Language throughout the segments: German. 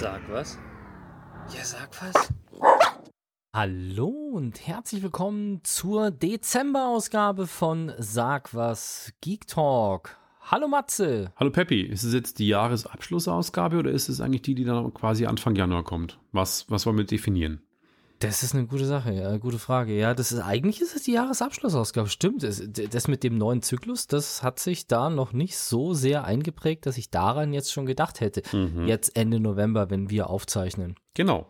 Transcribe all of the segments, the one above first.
Sag was? Ja, sag was. Hallo und herzlich willkommen zur Dezemberausgabe von Sag was Geek Talk. Hallo Matze. Hallo Peppi, ist es jetzt die Jahresabschlussausgabe oder ist es eigentlich die, die dann quasi Anfang Januar kommt? Was, was wollen wir definieren? Das ist eine gute Sache, ja, gute Frage. Ja, das ist eigentlich ist es die Jahresabschlussausgabe. Stimmt, das, das mit dem neuen Zyklus, das hat sich da noch nicht so sehr eingeprägt, dass ich daran jetzt schon gedacht hätte. Jetzt Ende November, wenn wir aufzeichnen. Genau.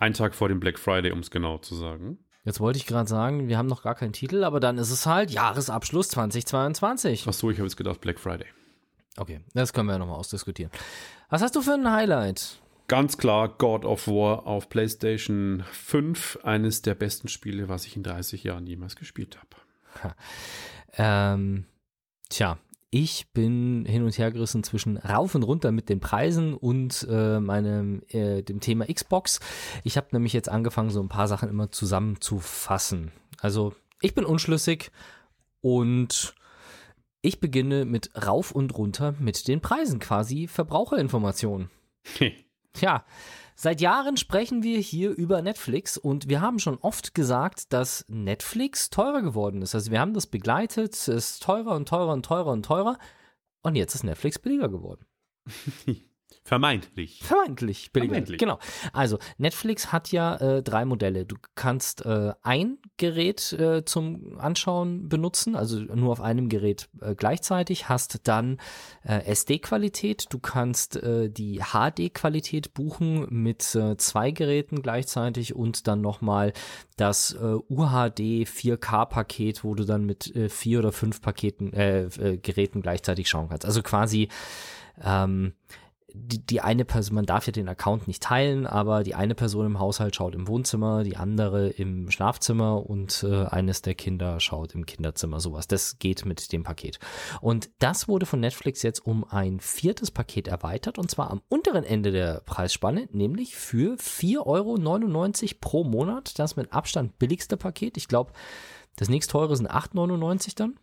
Ein Tag vor dem Black Friday, um es genau zu sagen. Jetzt wollte ich gerade sagen, wir haben noch gar keinen Titel, aber dann ist es halt Jahresabschluss 2022. Ach so, ich habe jetzt gedacht Black Friday. Okay, das können wir ja nochmal ausdiskutieren. Was hast du für ein Highlight? Ganz klar God of War auf PlayStation 5, eines der besten Spiele, was ich in 30 Jahren jemals gespielt habe. Ähm, tja, ich bin hin und her gerissen zwischen rauf und runter mit den Preisen und äh, meinem äh, dem Thema Xbox. Ich habe nämlich jetzt angefangen, so ein paar Sachen immer zusammenzufassen. Also ich bin unschlüssig und ich beginne mit rauf und runter mit den Preisen, quasi Verbraucherinformationen. Tja, seit Jahren sprechen wir hier über Netflix und wir haben schon oft gesagt, dass Netflix teurer geworden ist. Also wir haben das begleitet, es ist teurer und teurer und teurer und teurer und jetzt ist Netflix billiger geworden. Vermeintlich. Vermeintlich billiger. Vermeintlich. Genau. Also Netflix hat ja äh, drei Modelle. Du kannst äh, ein Gerät äh, zum Anschauen benutzen, also nur auf einem Gerät äh, gleichzeitig, hast dann äh, SD-Qualität, du kannst äh, die HD-Qualität buchen mit zwei Geräten gleichzeitig und dann nochmal das UHD 4K-Paket, wo du dann mit vier oder fünf Paketen, Geräten gleichzeitig schauen kannst. Also quasi ähm, die, die eine Person, man darf ja den Account nicht teilen, aber die eine Person im Haushalt schaut im Wohnzimmer, die andere im Schlafzimmer und äh, eines der Kinder schaut im Kinderzimmer, sowas. Das geht mit dem Paket. Und das wurde von Netflix jetzt um ein viertes Paket erweitert und zwar am unteren Ende der Preisspanne, nämlich für 4,99 Euro pro Monat. Das mit Abstand billigste Paket. Ich glaube, das nächst teure sind 8,99 dann.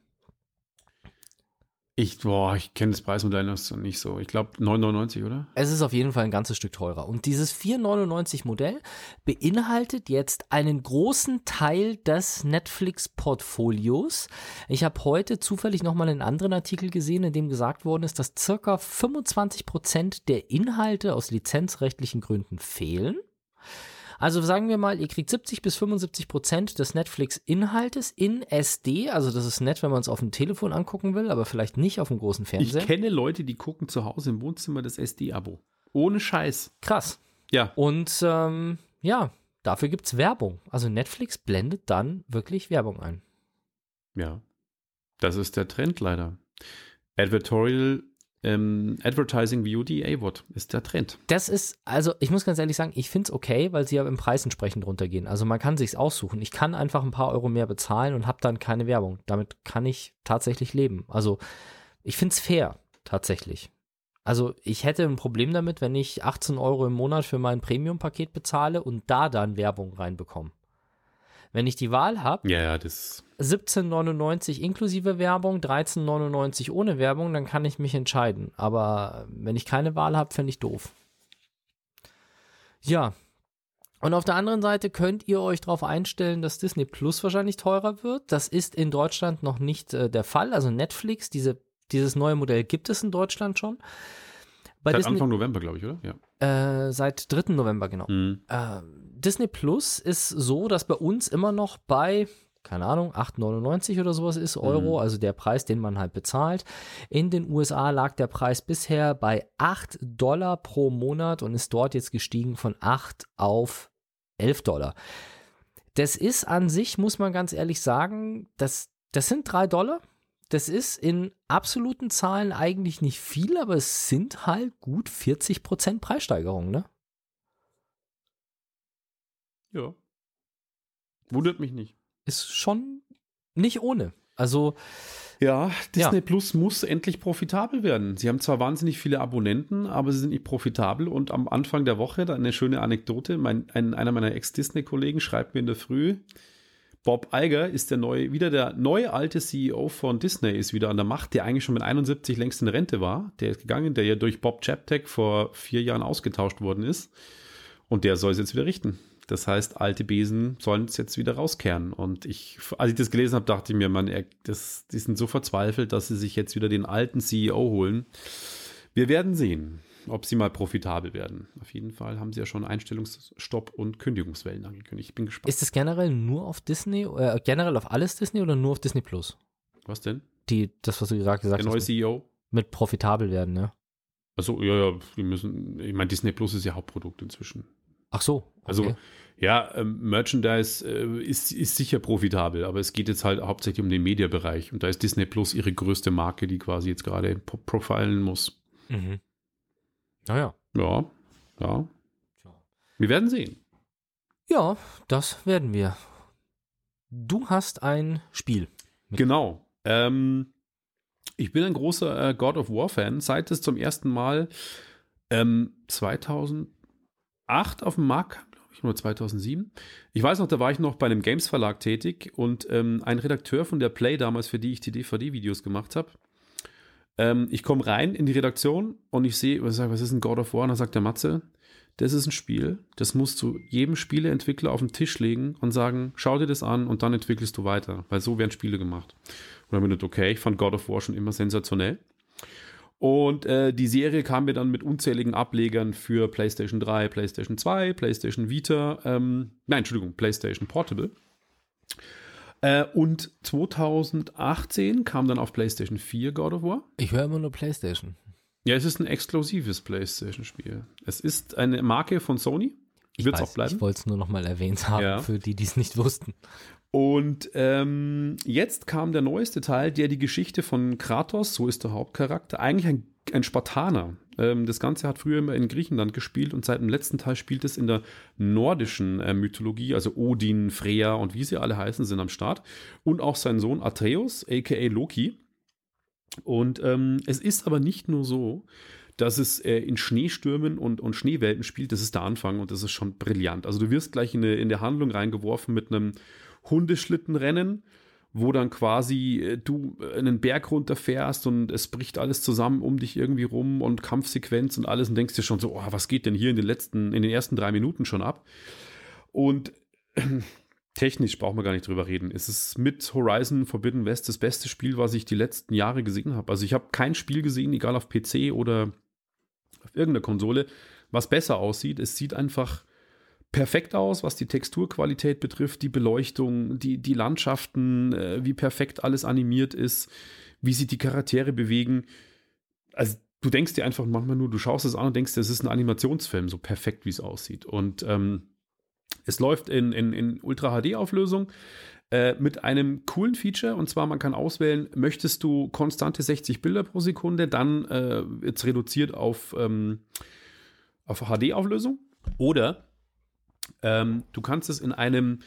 Ich, boah, ich kenne das Preismodell noch nicht so. Ich glaube 9,99, oder? Es ist auf jeden Fall ein ganzes Stück teurer. Und dieses 499 Modell beinhaltet jetzt einen großen Teil des Netflix-Portfolios. Ich habe heute zufällig nochmal einen anderen Artikel gesehen, in dem gesagt worden ist, dass circa 25 Prozent der Inhalte aus lizenzrechtlichen Gründen fehlen. Also sagen wir mal, ihr kriegt 70 bis 75 Prozent des Netflix-Inhaltes in SD. Also das ist nett, wenn man es auf dem Telefon angucken will, aber vielleicht nicht auf dem großen Ich Fernseher. kenne Leute, die gucken zu Hause im Wohnzimmer das SD-Abo. Ohne Scheiß. Krass. Ja. Und ähm, ja, dafür gibt's Werbung. Also Netflix blendet dann wirklich Werbung ein. Ja. Das ist der Trend leider. Advertorial, ähm, Advertising VOD AWOD ist der Trend. Das ist, also ich muss ganz ehrlich sagen, ich find's okay, weil sie ja im Preis entsprechend runtergehen. Also man kann sich's aussuchen. Ich kann einfach ein paar Euro mehr bezahlen und habe dann keine Werbung. Damit kann ich tatsächlich leben. Also ich find's fair, tatsächlich. Also ich hätte ein Problem damit, wenn ich 18 Euro im Monat für mein Premium-Paket bezahle und da dann Werbung reinbekomme. Wenn ich die Wahl habe, Ja, ja, das 17,99 inklusive Werbung, 13,99 ohne Werbung, dann kann ich mich entscheiden. Aber wenn ich keine Wahl habe, fände ich doof. Ja. Und auf der anderen Seite könnt ihr euch darauf einstellen, dass Disney Plus wahrscheinlich teurer wird. Das ist in Deutschland noch nicht äh, der Fall. Also Netflix, diese, dieses neue Modell gibt es in Deutschland schon. Bei seit Disney, Anfang November, glaube ich, oder? Ja. äh, seit 3. November, genau. Mhm. Äh, Disney Plus ist so, dass bei uns immer noch bei, keine Ahnung, 8,99 oder sowas ist Euro, also der Preis, den man halt bezahlt. In den USA lag der Preis bisher bei 8 Dollar pro Monat und ist dort jetzt gestiegen von 8 auf 11 Dollar. Das ist an sich, muss man ganz ehrlich sagen, das, das sind 3 Dollar. Das ist in absoluten Zahlen eigentlich nicht viel, aber es sind halt gut 40% Preissteigerung, ne? Ja. Wundert mich nicht. Ist schon nicht ohne. Also, Ja, Disney Ja. Plus muss endlich profitabel werden. Sie haben zwar wahnsinnig viele Abonnenten, aber sie sind nicht profitabel. Und am Anfang der Woche, da eine schöne Anekdote, mein, ein, einer meiner Ex-Disney-Kollegen schreibt mir in der Früh, Bob Iger ist der neue, wieder der neue alte CEO von Disney ist wieder an der Macht, der eigentlich schon mit 71 längst in Rente war. Der ist gegangen, der ja durch Bob Chaptek vor vier Jahren ausgetauscht worden ist. Und der soll es jetzt wieder richten. Das heißt, alte Besen sollen es jetzt wieder rauskehren. Und ich, als ich das gelesen habe, dachte ich mir, man, das, die sind so verzweifelt, dass sie sich jetzt wieder den alten CEO holen. Wir werden sehen ob sie mal profitabel werden. Auf jeden Fall haben sie ja schon Einstellungsstopp und Kündigungswellen angekündigt. Ich bin gespannt. Ist es generell nur auf Disney, äh, generell auf alles Disney oder nur auf Disney Plus? Was denn? Die, das, was du gerade gesagt hast. Der neue CEO? Mit profitabel werden, ja. Also ja, ja, wir müssen, ich meine, Disney Plus ist ja Hauptprodukt inzwischen. Ach so. Okay. Also ja, ähm, Merchandise äh, ist, ist sicher profitabel, aber es geht jetzt halt hauptsächlich um den Mediabereich und da ist Disney Plus ihre größte Marke, die quasi jetzt gerade profilen muss. Mhm. Naja. Ja, ja. Wir werden sehen. Ja, das werden wir. Du hast ein Spiel. Genau. Ähm, ich bin ein großer äh, God of War Fan, seit es zum ersten Mal ähm, 2008 auf dem Markt kam, glaube ich, nur 2007. Ich weiß noch, da war ich noch bei einem Games Verlag tätig und ähm, ein Redakteur von der Play damals, für die ich die DVD-Videos gemacht habe, ähm, ich komme rein in die Redaktion und ich sehe, was, was ist ein God of War? Und dann sagt der Matze, das ist ein Spiel, das musst du jedem Spieleentwickler auf den Tisch legen und sagen, schau dir das an und dann entwickelst du weiter, weil so werden Spiele gemacht. Und dann bin ich, okay, ich fand God of War schon immer sensationell. Und äh, die Serie kam mir dann mit unzähligen Ablegern für PlayStation 3, PlayStation 2, PlayStation Vita, ähm, nein, Entschuldigung, PlayStation Portable. Äh, und 2018 kam dann auf PlayStation 4 God of War. Ich höre immer nur PlayStation. Ja, es ist ein exklusives PlayStation-Spiel. Es ist eine Marke von Sony. Wird es auch bleiben. Ich wollte es nur noch mal erwähnt haben, ja. für die, die es nicht wussten. Und ähm, jetzt kam der neueste Teil, der die Geschichte von Kratos, so ist der Hauptcharakter, eigentlich ein, ein Spartaner. Ähm, das Ganze hat früher immer in Griechenland gespielt und seit dem letzten Teil spielt es in der nordischen äh, Mythologie, also Odin, Freya und wie sie alle heißen, sind am Start. Und auch sein Sohn Atreus, aka Loki. Und ähm, es ist aber nicht nur so, dass es äh, in Schneestürmen und, und Schneewelten spielt, das ist der Anfang und das ist schon brillant. Also du wirst gleich in, eine, in der Handlung reingeworfen mit einem Hundeschlittenrennen, wo dann quasi äh, du einen Berg runterfährst und es bricht alles zusammen um dich irgendwie rum und Kampfsequenz und alles und denkst dir schon so, oh, was geht denn hier in den letzten, in den ersten drei Minuten schon ab? Und technisch brauchen wir gar nicht drüber reden. Es ist mit Horizon Forbidden West das beste Spiel, was ich die letzten Jahre gesehen habe. Also ich habe kein Spiel gesehen, egal auf PC oder auf irgendeiner Konsole, was besser aussieht. Es sieht einfach perfekt aus, was die Texturqualität betrifft, die Beleuchtung, die, die Landschaften, äh, wie perfekt alles animiert ist, wie sich die Charaktere bewegen. Also du denkst dir einfach manchmal nur, du schaust es an und denkst, das ist ein Animationsfilm, so perfekt, wie es aussieht. Und ähm, es läuft in, in, in Ultra HD-Auflösung äh, mit einem coolen Feature und zwar man kann auswählen, möchtest du konstante 60 Bilder pro Sekunde, dann äh, jetzt reduziert auf, ähm, auf HD-Auflösung oder ähm, du kannst es in einem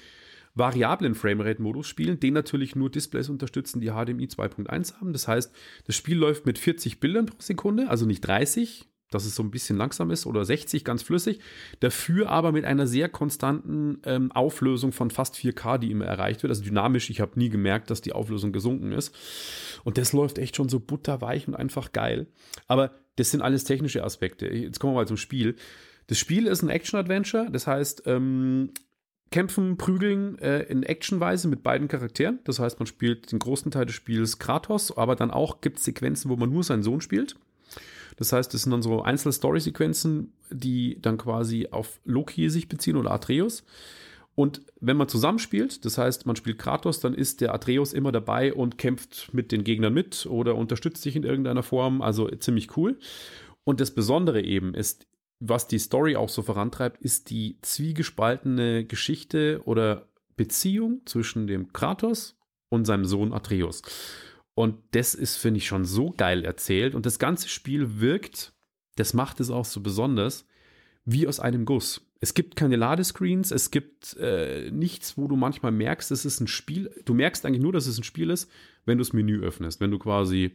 variablen Framerate-Modus spielen, den natürlich nur Displays unterstützen, die HDMI 2.1 haben. Das heißt, das Spiel läuft mit 40 Bildern pro Sekunde, also nicht 30, dass es so ein bisschen langsam ist, oder 60 ganz flüssig. Dafür aber mit einer sehr konstanten ähm, Auflösung von fast 4K, die immer erreicht wird. Also dynamisch, ich habe nie gemerkt, dass die Auflösung gesunken ist. Und das läuft echt schon so butterweich und einfach geil. Aber das sind alles technische Aspekte. Jetzt kommen wir mal zum Spiel. Das Spiel ist ein Action-Adventure, das heißt, ähm, kämpfen, prügeln äh, in Actionweise mit beiden Charakteren. Das heißt, man spielt den großen Teil des Spiels Kratos, aber dann auch gibt es Sequenzen, wo man nur seinen Sohn spielt. Das heißt, das sind dann so Einzel-Story-Sequenzen, die dann quasi auf Loki sich beziehen oder Atreus. Und wenn man zusammenspielt, das heißt, man spielt Kratos, dann ist der Atreus immer dabei und kämpft mit den Gegnern mit oder unterstützt sich in irgendeiner Form. Also ziemlich cool. Und das Besondere eben ist, was die Story auch so vorantreibt, ist die zwiegespaltene Geschichte oder Beziehung zwischen dem Kratos und seinem Sohn Atreus. Und das ist, finde ich, schon so geil erzählt. Und das ganze Spiel wirkt, das macht es auch so besonders, wie aus einem Guss. Es gibt keine Ladescreens, es gibt äh, nichts, wo du manchmal merkst, es ist ein Spiel. Du merkst eigentlich nur, dass es ein Spiel ist, wenn du das Menü öffnest, wenn du quasi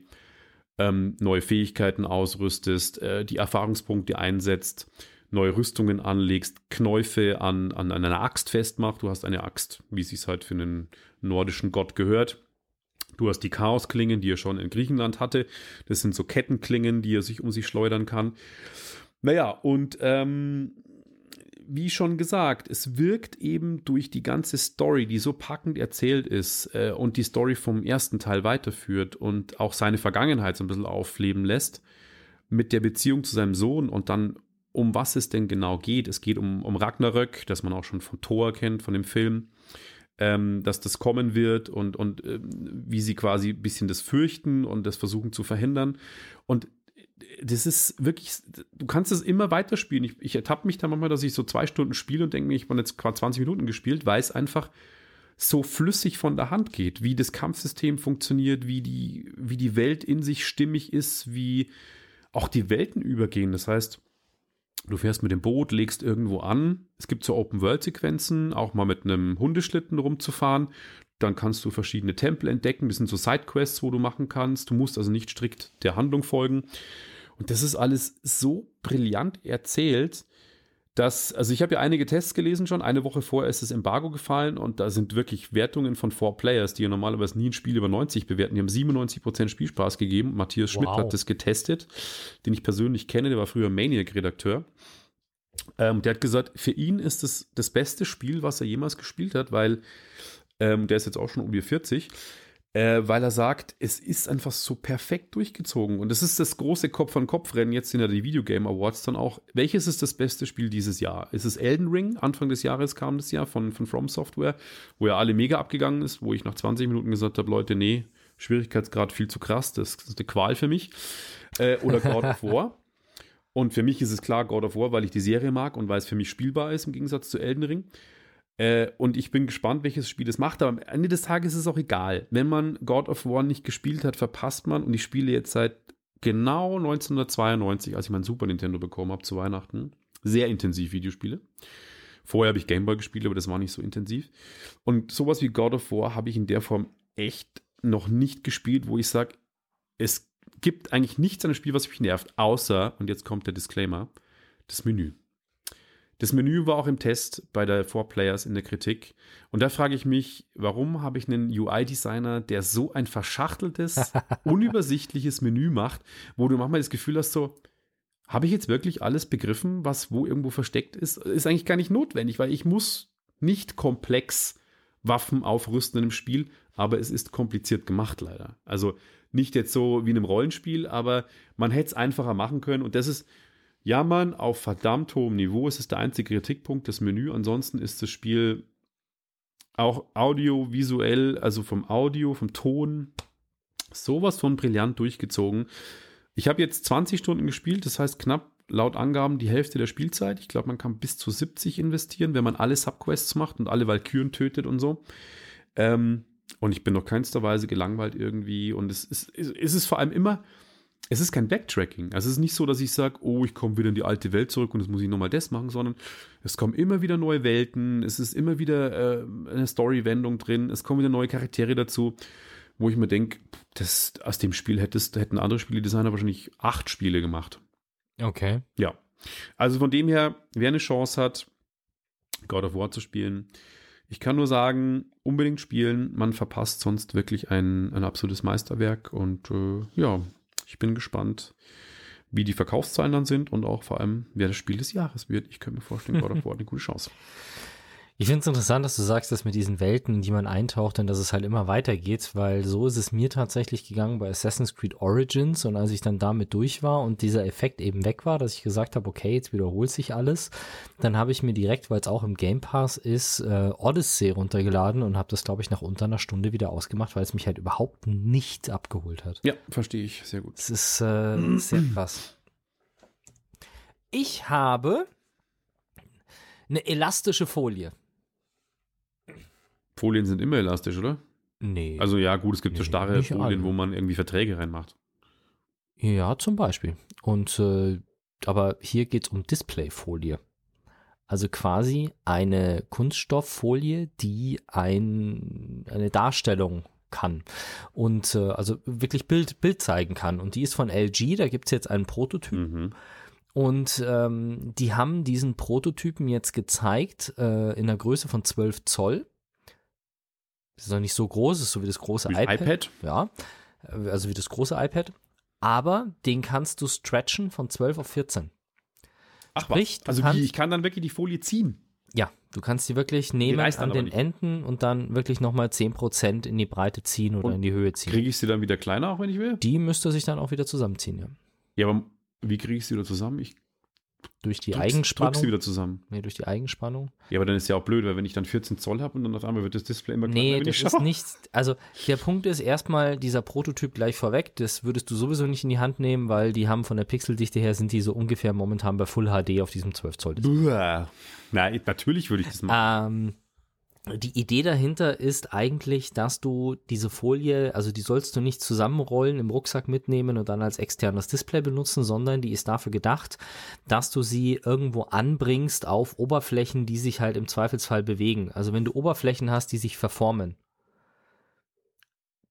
ähm, neue Fähigkeiten ausrüstest, äh, die Erfahrungspunkte einsetzt, neue Rüstungen anlegst, Knäufe an, an, an einer Axt festmacht. Du hast eine Axt, wie es sich halt für einen nordischen Gott gehört. Du hast die Chaosklingen, die er schon in Griechenland hatte. Das sind so Kettenklingen, die er sich um sich schleudern kann. Naja, und ähm, wie schon gesagt, es wirkt eben durch die ganze Story, die so packend erzählt ist äh, und die Story vom ersten Teil weiterführt und auch seine Vergangenheit so ein bisschen aufleben lässt, mit der Beziehung zu seinem Sohn und dann um was es denn genau geht. Es geht um, um Ragnarök, das man auch schon von Thor kennt, von dem Film ähm, dass das kommen wird und, und äh, wie sie quasi ein bisschen das fürchten und das versuchen zu verhindern. Und das ist wirklich, du kannst es immer weiterspielen. Ich, ich ertappe mich da manchmal, dass ich so zwei Stunden spiele und denke mir, ich habe jetzt gerade 20 Minuten gespielt, weil es einfach so flüssig von der Hand geht, wie das Kampfsystem funktioniert, wie die, wie die Welt in sich stimmig ist, wie auch die Welten übergehen. Das heißt, Du fährst mit dem Boot, legst irgendwo an. Es gibt so Open-World-Sequenzen, auch mal mit einem Hundeschlitten rumzufahren. Dann kannst du verschiedene Tempel entdecken. Das sind so Sidequests, wo du machen kannst. Du musst also nicht strikt der Handlung folgen. Und das ist alles so brillant erzählt, dass, also ich habe ja einige Tests gelesen schon, eine Woche vorher ist das Embargo gefallen und da sind wirklich Wertungen von Four Players, die ja normalerweise nie ein Spiel über 90 bewerten, die haben 97% Spielspaß gegeben. Matthias Schmidt wow. hat das getestet, den ich persönlich kenne, der war früher Maniac-Redakteur. Ähm, der hat gesagt, für ihn ist das das beste Spiel, was er jemals gespielt hat, weil ähm, der ist jetzt auch schon um die 40 äh, weil er sagt, es ist einfach so perfekt durchgezogen. Und das ist das große Kopf-an-Kopf-Rennen. Jetzt ja die Videogame Awards dann auch. Welches ist das beste Spiel dieses Jahr? Ist es Elden Ring? Anfang des Jahres kam das Jahr von, von From Software, wo ja alle mega abgegangen ist, wo ich nach 20 Minuten gesagt habe, Leute, nee, Schwierigkeitsgrad viel zu krass, das ist eine Qual für mich. Äh, oder God of War. Und für mich ist es klar God of War, weil ich die Serie mag und weil es für mich spielbar ist im Gegensatz zu Elden Ring. Äh, und ich bin gespannt, welches Spiel es macht. Aber am Ende des Tages ist es auch egal. Wenn man God of War nicht gespielt hat, verpasst man. Und ich spiele jetzt seit genau 1992, als ich mein Super Nintendo bekommen habe zu Weihnachten, sehr intensiv Videospiele. Vorher habe ich Gameboy gespielt, aber das war nicht so intensiv. Und sowas wie God of War habe ich in der Form echt noch nicht gespielt, wo ich sage, es gibt eigentlich nichts an dem Spiel, was mich nervt, außer, und jetzt kommt der Disclaimer, das Menü. Das Menü war auch im Test bei der Four Players in der Kritik. Und da frage ich mich, warum habe ich einen UI-Designer, der so ein verschachteltes, unübersichtliches Menü macht, wo du manchmal das Gefühl hast, so, habe ich jetzt wirklich alles begriffen, was wo irgendwo versteckt ist? Ist eigentlich gar nicht notwendig, weil ich muss nicht komplex Waffen aufrüsten in einem Spiel, aber es ist kompliziert gemacht leider. Also nicht jetzt so wie in einem Rollenspiel, aber man hätte es einfacher machen können und das ist Jammern auf verdammt hohem Niveau. Es ist der einzige Kritikpunkt des Menü. Ansonsten ist das Spiel auch audiovisuell, also vom Audio, vom Ton, sowas von brillant durchgezogen. Ich habe jetzt 20 Stunden gespielt, das heißt knapp laut Angaben die Hälfte der Spielzeit. Ich glaube, man kann bis zu 70 investieren, wenn man alle Subquests macht und alle Valkyren tötet und so. Ähm, und ich bin noch keinster Weise gelangweilt irgendwie. Und es ist, es ist vor allem immer, es ist kein Backtracking. Also es ist nicht so, dass ich sage, oh, ich komme wieder in die alte Welt zurück und jetzt muss ich nochmal das machen, sondern es kommen immer wieder neue Welten, es ist immer wieder äh, eine Story-Wendung drin, es kommen wieder neue Charaktere dazu, wo ich mir denke, aus dem Spiel hättest, hätten andere Spieledesigner wahrscheinlich acht Spiele gemacht. Okay. Ja. Also von dem her, wer eine Chance hat, God of War zu spielen, ich kann nur sagen, unbedingt spielen, man verpasst sonst wirklich ein, ein absolutes Meisterwerk und äh, ja, ich bin gespannt, wie die Verkaufszahlen dann sind und auch vor allem, wer das Spiel des Jahres wird. Ich könnte mir vorstellen, God of War eine gute Chance. Ich finde es interessant, dass du sagst, dass mit diesen Welten, in die man eintaucht, und dass es halt immer weitergeht, weil so ist es mir tatsächlich gegangen bei Assassin's Creed Origins und als ich dann damit durch war und dieser Effekt eben weg war, dass ich gesagt habe, okay, jetzt wiederholt sich alles, dann habe ich mir direkt, weil es auch im Game Pass ist, äh, Odyssey runtergeladen und habe das, glaube ich, nach unter einer Stunde wieder ausgemacht, weil es mich halt überhaupt nicht abgeholt hat. Ja, verstehe ich, sehr gut. Es ist äh, sehr krass. Ich habe eine elastische Folie. Folien sind immer elastisch, oder? Nee. Also ja, gut, es gibt nee, so starre Folien, alle. wo man irgendwie Verträge reinmacht. Ja, zum Beispiel. Und äh, aber hier geht es um Displayfolie. Also quasi eine Kunststofffolie, die ein, eine Darstellung kann und äh, also wirklich Bild, Bild zeigen kann. Und die ist von LG, da gibt es jetzt einen Prototyp. Mhm. Und ähm, die haben diesen Prototypen jetzt gezeigt äh, in der Größe von 12 Zoll. Das ist noch nicht so groß, ist so wie das große Wie iPad. iPad? Ja, also wie das große iPad. Aber den kannst du stretchen von 12 auf 14. Ach Sprich, was? Also kannst- wie, ich kann dann wirklich die Folie ziehen. Ja, du kannst die wirklich nehmen dann an den. Enden und dann wirklich nochmal 10% in die Breite ziehen oder Und in die Höhe ziehen. Kriege ich sie dann wieder kleiner, auch wenn ich will? Die müsste sich dann auch wieder zusammenziehen, ja. Ja, aber wie kriege ich sie wieder zusammen? Ich Durch die drück's- drück Eigenspannung. sie wieder zusammen. Nee, durch die Eigenspannung. Ja, aber dann ist ja auch blöd, weil wenn ich dann 14 Zoll habe und dann auf einmal wird das Display immer kleiner, Nee, das ist schaue. nicht. Also der Punkt ist erstmal dieser Prototyp gleich vorweg. Das würdest du sowieso nicht in die Hand nehmen, weil die haben von der Pixeldichte her sind die so ungefähr momentan bei Full HD auf diesem 12 Zoll. Display. Nein, natürlich würde ich das machen. Ähm, die Idee dahinter ist eigentlich, dass du diese Folie, also die sollst du nicht zusammenrollen, im Rucksack mitnehmen und dann als externes Display benutzen, sondern die ist dafür gedacht, dass du sie irgendwo anbringst auf Oberflächen, die sich halt im Zweifelsfall bewegen. Also wenn du Oberflächen hast, die sich verformen.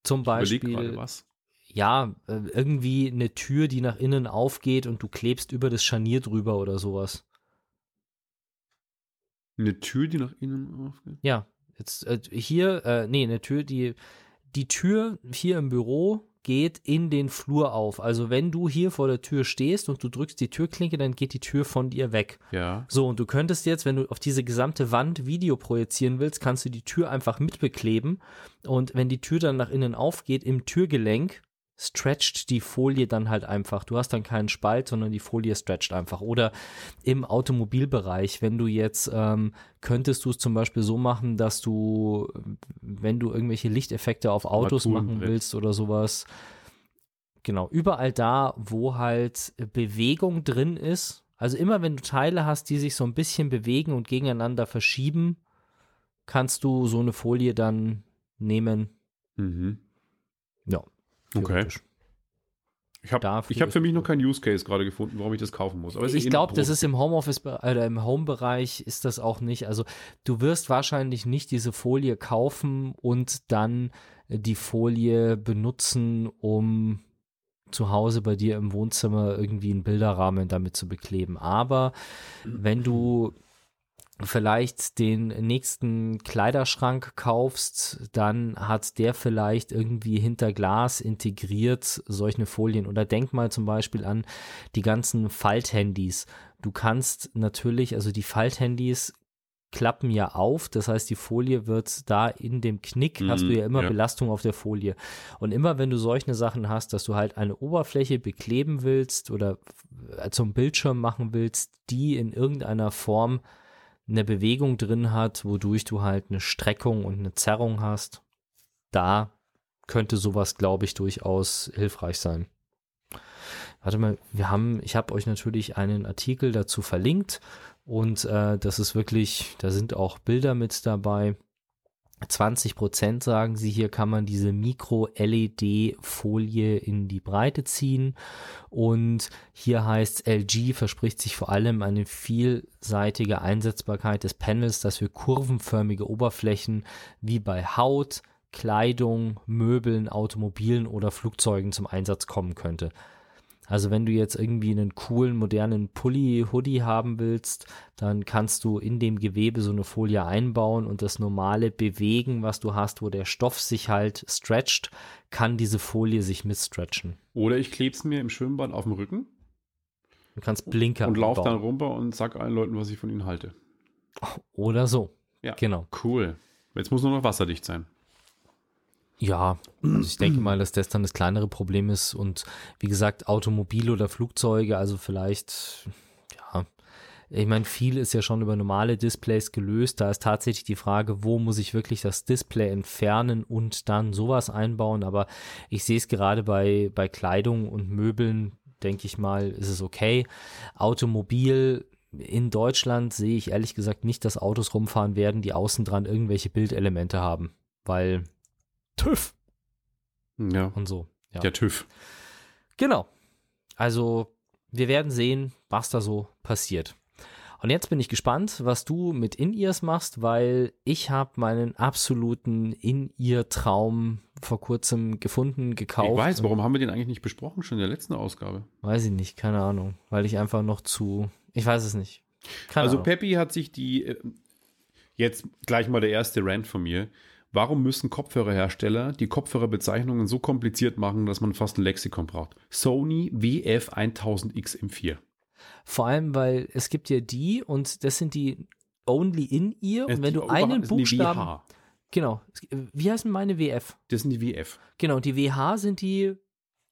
Zum Beispiel was. ja, äh, irgendwie eine Tür, die nach innen aufgeht und du klebst über das Scharnier drüber oder sowas. Eine Tür, die nach innen aufgeht. Ja, jetzt äh, hier, äh, nee, eine Tür, die, die Tür hier im Büro geht in den Flur auf. Also wenn du hier vor der Tür stehst und du drückst die Türklinke, dann geht die Tür von dir weg. Ja. So, und du könntest jetzt, wenn du auf diese gesamte Wand Video projizieren willst, kannst du die Tür einfach mitbekleben. Und wenn die Tür dann nach innen aufgeht, im Türgelenk stretcht die Folie dann halt einfach. Du hast dann keinen Spalt, sondern die Folie stretcht einfach. Oder im Automobilbereich, wenn du jetzt, ähm, könntest du es zum Beispiel so machen, dass du, wenn du irgendwelche Lichteffekte auf Autos machen willst oder sowas, genau, überall da, wo halt Bewegung drin ist, also immer wenn du Teile hast, die sich so ein bisschen bewegen und gegeneinander verschieben, kannst du so eine Folie dann nehmen. Mhm. Ja. Okay. Ich habe hab für mich noch keinen Use Case gerade gefunden, warum ich das kaufen muss. Aber ich eh glaube, das ist im Homeoffice oder im Home-Bereich ist das auch nicht. Also du wirst wahrscheinlich nicht diese Folie kaufen und dann äh, die Folie benutzen, um zu Hause bei dir im Wohnzimmer irgendwie einen Bilderrahmen damit zu bekleben. Aber wenn du vielleicht den nächsten Kleiderschrank kaufst, dann hat der vielleicht irgendwie hinter Glas integriert solche Folien. Oder denk mal zum Beispiel an die ganzen Falthandys. Du kannst natürlich, also die Falthandys klappen ja auf, das heißt, die Folie wird da in dem Knick, hast du Mhm, ja immer ja. Belastung auf der Folie. Und immer wenn du solche Sachen hast, dass du halt eine Oberfläche bekleben willst oder äh, zum Bildschirm machen willst, die in irgendeiner Form eine Bewegung drin hat, wodurch du halt eine Streckung und eine Zerrung hast, da könnte sowas, glaube ich, durchaus hilfreich sein. Warte mal, wir haben, ich habe euch natürlich einen Artikel dazu verlinkt und äh, das ist wirklich, da sind auch Bilder mit dabei. 20 Prozent sagen sie, hier kann man diese Mikro-LED-Folie in die Breite ziehen. Und hier heißt LG verspricht sich vor allem eine vielseitige Einsetzbarkeit des Panels, das für kurvenförmige Oberflächen wie bei Haut, Kleidung, Möbeln, Automobilen oder Flugzeugen zum Einsatz kommen könnte. Also wenn du jetzt irgendwie einen coolen, modernen Pulli, Hoodie haben willst, dann kannst du in dem Gewebe so eine Folie einbauen und das normale Bewegen, was du hast, wo der Stoff sich halt stretcht, kann diese Folie sich mitstretchen. Oder ich klebe es mir im Schwimmbad auf dem Rücken Du kannst Blinker und laufe dann runter und sag allen Leuten, was ich von ihnen halte. Oder so. Ja. Genau. Cool. Jetzt muss nur noch wasserdicht sein. Ja, also ich denke mal, dass das dann das kleinere Problem ist und wie gesagt, Automobile oder Flugzeuge, also vielleicht, ja, ich meine, viel ist ja schon über normale Displays gelöst. Da ist tatsächlich die Frage, wo muss ich wirklich das Display entfernen und dann sowas einbauen. Aber ich sehe es gerade bei, bei Kleidung und Möbeln, denke ich mal, ist es okay. Automobil in Deutschland sehe ich ehrlich gesagt nicht, dass Autos rumfahren werden, die außen dran irgendwelche Bildelemente haben, weil TÜV Ja, und so. Ja. der TÜV. Genau. Also wir werden sehen, was da so passiert. Und jetzt bin ich gespannt, was du mit In-Ears machst, weil ich habe meinen absoluten In-Ear-Traum vor kurzem gefunden, gekauft. Ich weiß, warum haben wir den eigentlich nicht besprochen, schon in der letzten Ausgabe? Weiß ich nicht, keine Ahnung, weil ich einfach noch zu, ich weiß es nicht. Keine also Ahnung. Peppi hat sich die, äh, jetzt gleich mal der erste Rant von mir. Warum müssen Kopfhörerhersteller die Kopfhörerbezeichnungen so kompliziert machen, dass man fast ein Lexikon braucht? Sony WF1000X M4. Vor allem, weil es gibt ja die und das sind die Only in ear und wenn du einen Buchstaben, genau, wie heißen meine WF? Das sind die WF. Genau, die WH sind die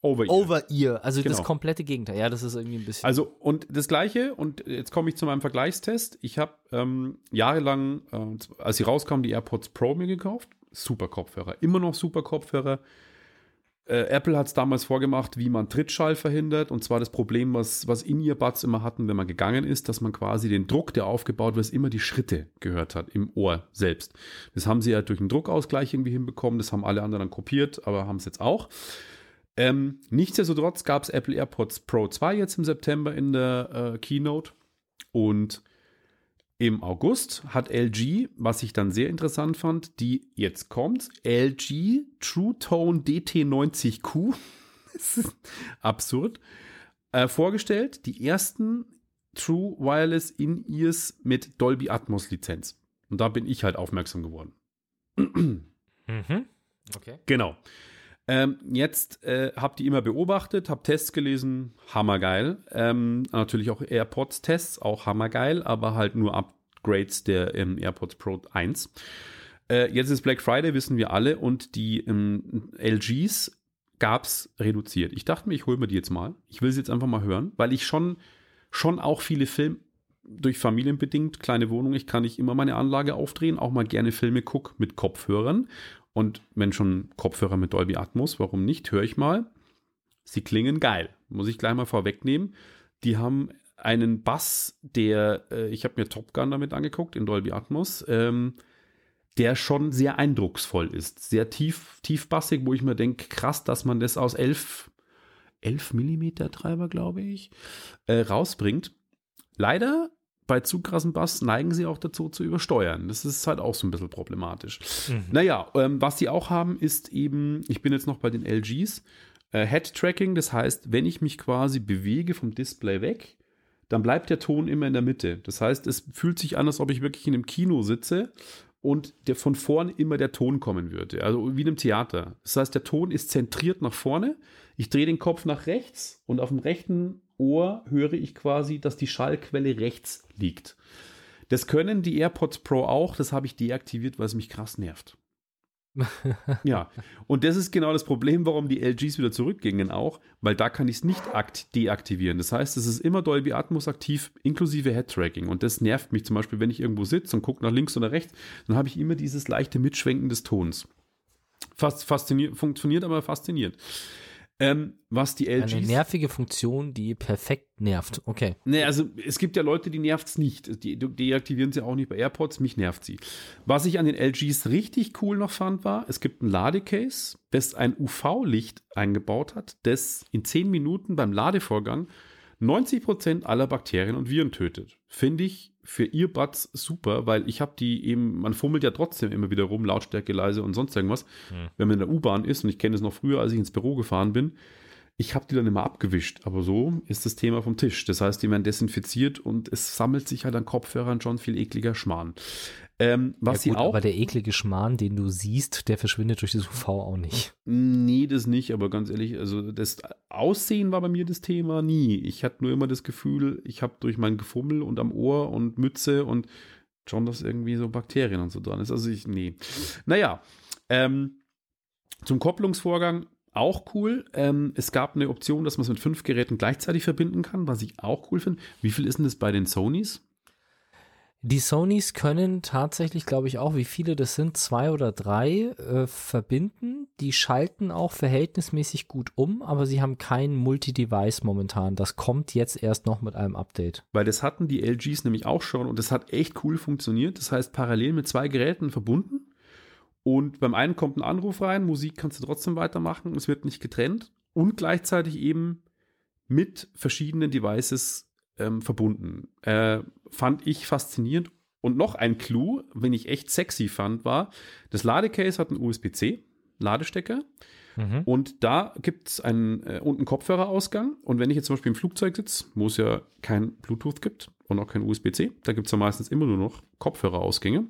Over ear. Over Ear, also das Genau. komplette Gegenteil. Ja, das ist irgendwie ein bisschen. Also, und das Gleiche, und jetzt komme ich zu meinem Vergleichstest. Ich habe ähm, jahrelang, äh, als sie rauskamen, die AirPods Pro mir gekauft. Super Kopfhörer. Immer noch super Kopfhörer. Äh, Apple hat es damals vorgemacht, wie man Trittschall verhindert. Und zwar das Problem, was, was In-Ear-Buds immer hatten, wenn man gegangen ist, dass man quasi den Druck, der aufgebaut wird, immer die Schritte gehört hat im Ohr selbst. Das haben sie ja durch einen Druckausgleich irgendwie hinbekommen. Das haben alle anderen dann kopiert, aber haben es jetzt auch. Ähm, nichtsdestotrotz gab es Apple AirPods Pro 2 jetzt im September in der äh, Keynote. Und im August hat LG, was ich dann sehr interessant fand, die jetzt kommt, LG True Tone DT90Q, das ist absurd, äh, vorgestellt, die ersten True Wireless In-Ears mit Dolby Atmos Lizenz. Und da bin ich halt aufmerksam geworden. mhm. Okay. Genau. Ähm, jetzt äh, habt ihr immer beobachtet, habt Tests gelesen, hammergeil. Ähm, natürlich auch AirPods-Tests, auch hammergeil, aber halt nur Upgrades der ähm, AirPods Pro 1. Äh, jetzt ist Black Friday, wissen wir alle, und die ähm, LGs gab's reduziert. Ich dachte mir, ich hole mir die jetzt mal. Ich will sie jetzt einfach mal hören, weil ich schon, schon auch viele Filme durch familienbedingt, kleine Wohnung, ich kann nicht immer meine Anlage aufdrehen, auch mal gerne Filme guck mit Kopfhörern. Und wenn schon Kopfhörer mit Dolby Atmos, warum nicht? Höre ich mal. Sie klingen geil. Muss ich gleich mal vorwegnehmen. Die haben einen Bass, der, äh, ich habe mir Top Gun damit angeguckt in Dolby Atmos, ähm, der schon sehr eindrucksvoll ist. Sehr tief, tiefbassig, wo ich mir denke, krass, dass man das aus 11, 11 Millimeter Treiber, glaube ich, äh, rausbringt. Leider bei zu krassem Bass neigen sie auch dazu zu übersteuern. Das ist halt auch so ein bisschen problematisch. Naja, ähm, was sie auch haben, ist eben, ich bin jetzt noch bei den LGs, äh, Head-Tracking. Das heißt, wenn ich mich quasi bewege vom Display weg, dann bleibt der Ton immer in der Mitte. Das heißt, es fühlt sich an, als ob ich wirklich in einem Kino sitze und der von vorne immer der Ton kommen würde. Also wie in einem Theater. Das heißt, der Ton ist zentriert nach vorne. Ich drehe den Kopf nach rechts und auf dem rechten Ohr höre ich quasi, dass die Schallquelle rechts liegt. Das können die AirPods Pro auch. Das habe ich deaktiviert, weil es mich krass nervt. ja, und das ist genau das Problem, warum die LGs wieder zurückgingen auch, weil da kann ich es nicht akt deaktivieren. Das heißt, es ist immer Dolby Atmos aktiv, inklusive Head-Tracking. Und das nervt mich zum Beispiel, wenn ich irgendwo sitze und gucke nach links oder rechts, dann habe ich immer dieses leichte Mitschwenken des Tons. Fast fasziniert, funktioniert aber faszinierend. Ähm, was die LGs. Eine nervige Funktion, die perfekt nervt. Okay. Nee, also es gibt ja Leute, die nervt es nicht. Die deaktivieren sie auch nicht bei AirPods, mich nervt sie. Was ich an den LGs richtig cool noch fand, war, es gibt ein Ladecase, das ein UV-Licht eingebaut hat, das in 10 Minuten beim Ladevorgang 90% aller Bakterien und Viren tötet. Finde ich für Earbuds super, weil ich habe die eben, man fummelt ja trotzdem immer wieder rum, Lautstärke leise und sonst irgendwas, wenn man in der U-Bahn ist und ich kenne es noch früher, als ich ins Büro gefahren bin, ich habe die dann immer abgewischt, aber so ist das Thema vom Tisch. Das heißt, die werden desinfiziert und es sammelt sich halt an Kopfhörern schon viel ekliger Schmarrn. Ähm, was ja, gut, sie auch. aber der eklige Schmarrn, den du siehst, der verschwindet durch das UV auch nicht. Nee, das nicht, aber ganz ehrlich, also das Aussehen war bei mir das Thema nie. Ich hatte nur immer das Gefühl, ich habe durch mein Gefummel und am Ohr und Mütze und schon, dass irgendwie so Bakterien und so dran ist. Also ich, nee. Naja, ähm, zum Kopplungsvorgang auch cool. Ähm, es gab eine Option, dass man es mit fünf Geräten gleichzeitig verbinden kann, was ich auch cool finde. Wie viel ist denn das bei den Sonys? Die Sonys können tatsächlich, glaube ich, auch, wie viele das sind, zwei oder drei äh, verbinden. Die schalten auch verhältnismäßig gut um, aber sie haben kein Multi-Device momentan. Das kommt jetzt erst noch mit einem Update. Weil das hatten die LGs nämlich auch schon und das hat echt cool funktioniert. Das heißt, parallel mit zwei Geräten verbunden. Und beim einen kommt ein Anruf rein, Musik kannst du trotzdem weitermachen, es wird nicht getrennt. Und gleichzeitig eben mit verschiedenen Devices ähm, verbunden. Äh, fand ich faszinierend. Und noch ein Clou, wenn ich echt sexy fand, war, das Ladecase hat einen USB-C Ladestecker. Mhm. Und da gibt es einen äh, unten Kopfhörerausgang. Und wenn ich jetzt zum Beispiel im Flugzeug sitze, wo es ja kein Bluetooth gibt und auch kein USB-C, da gibt es ja meistens immer nur noch Kopfhörerausgänge,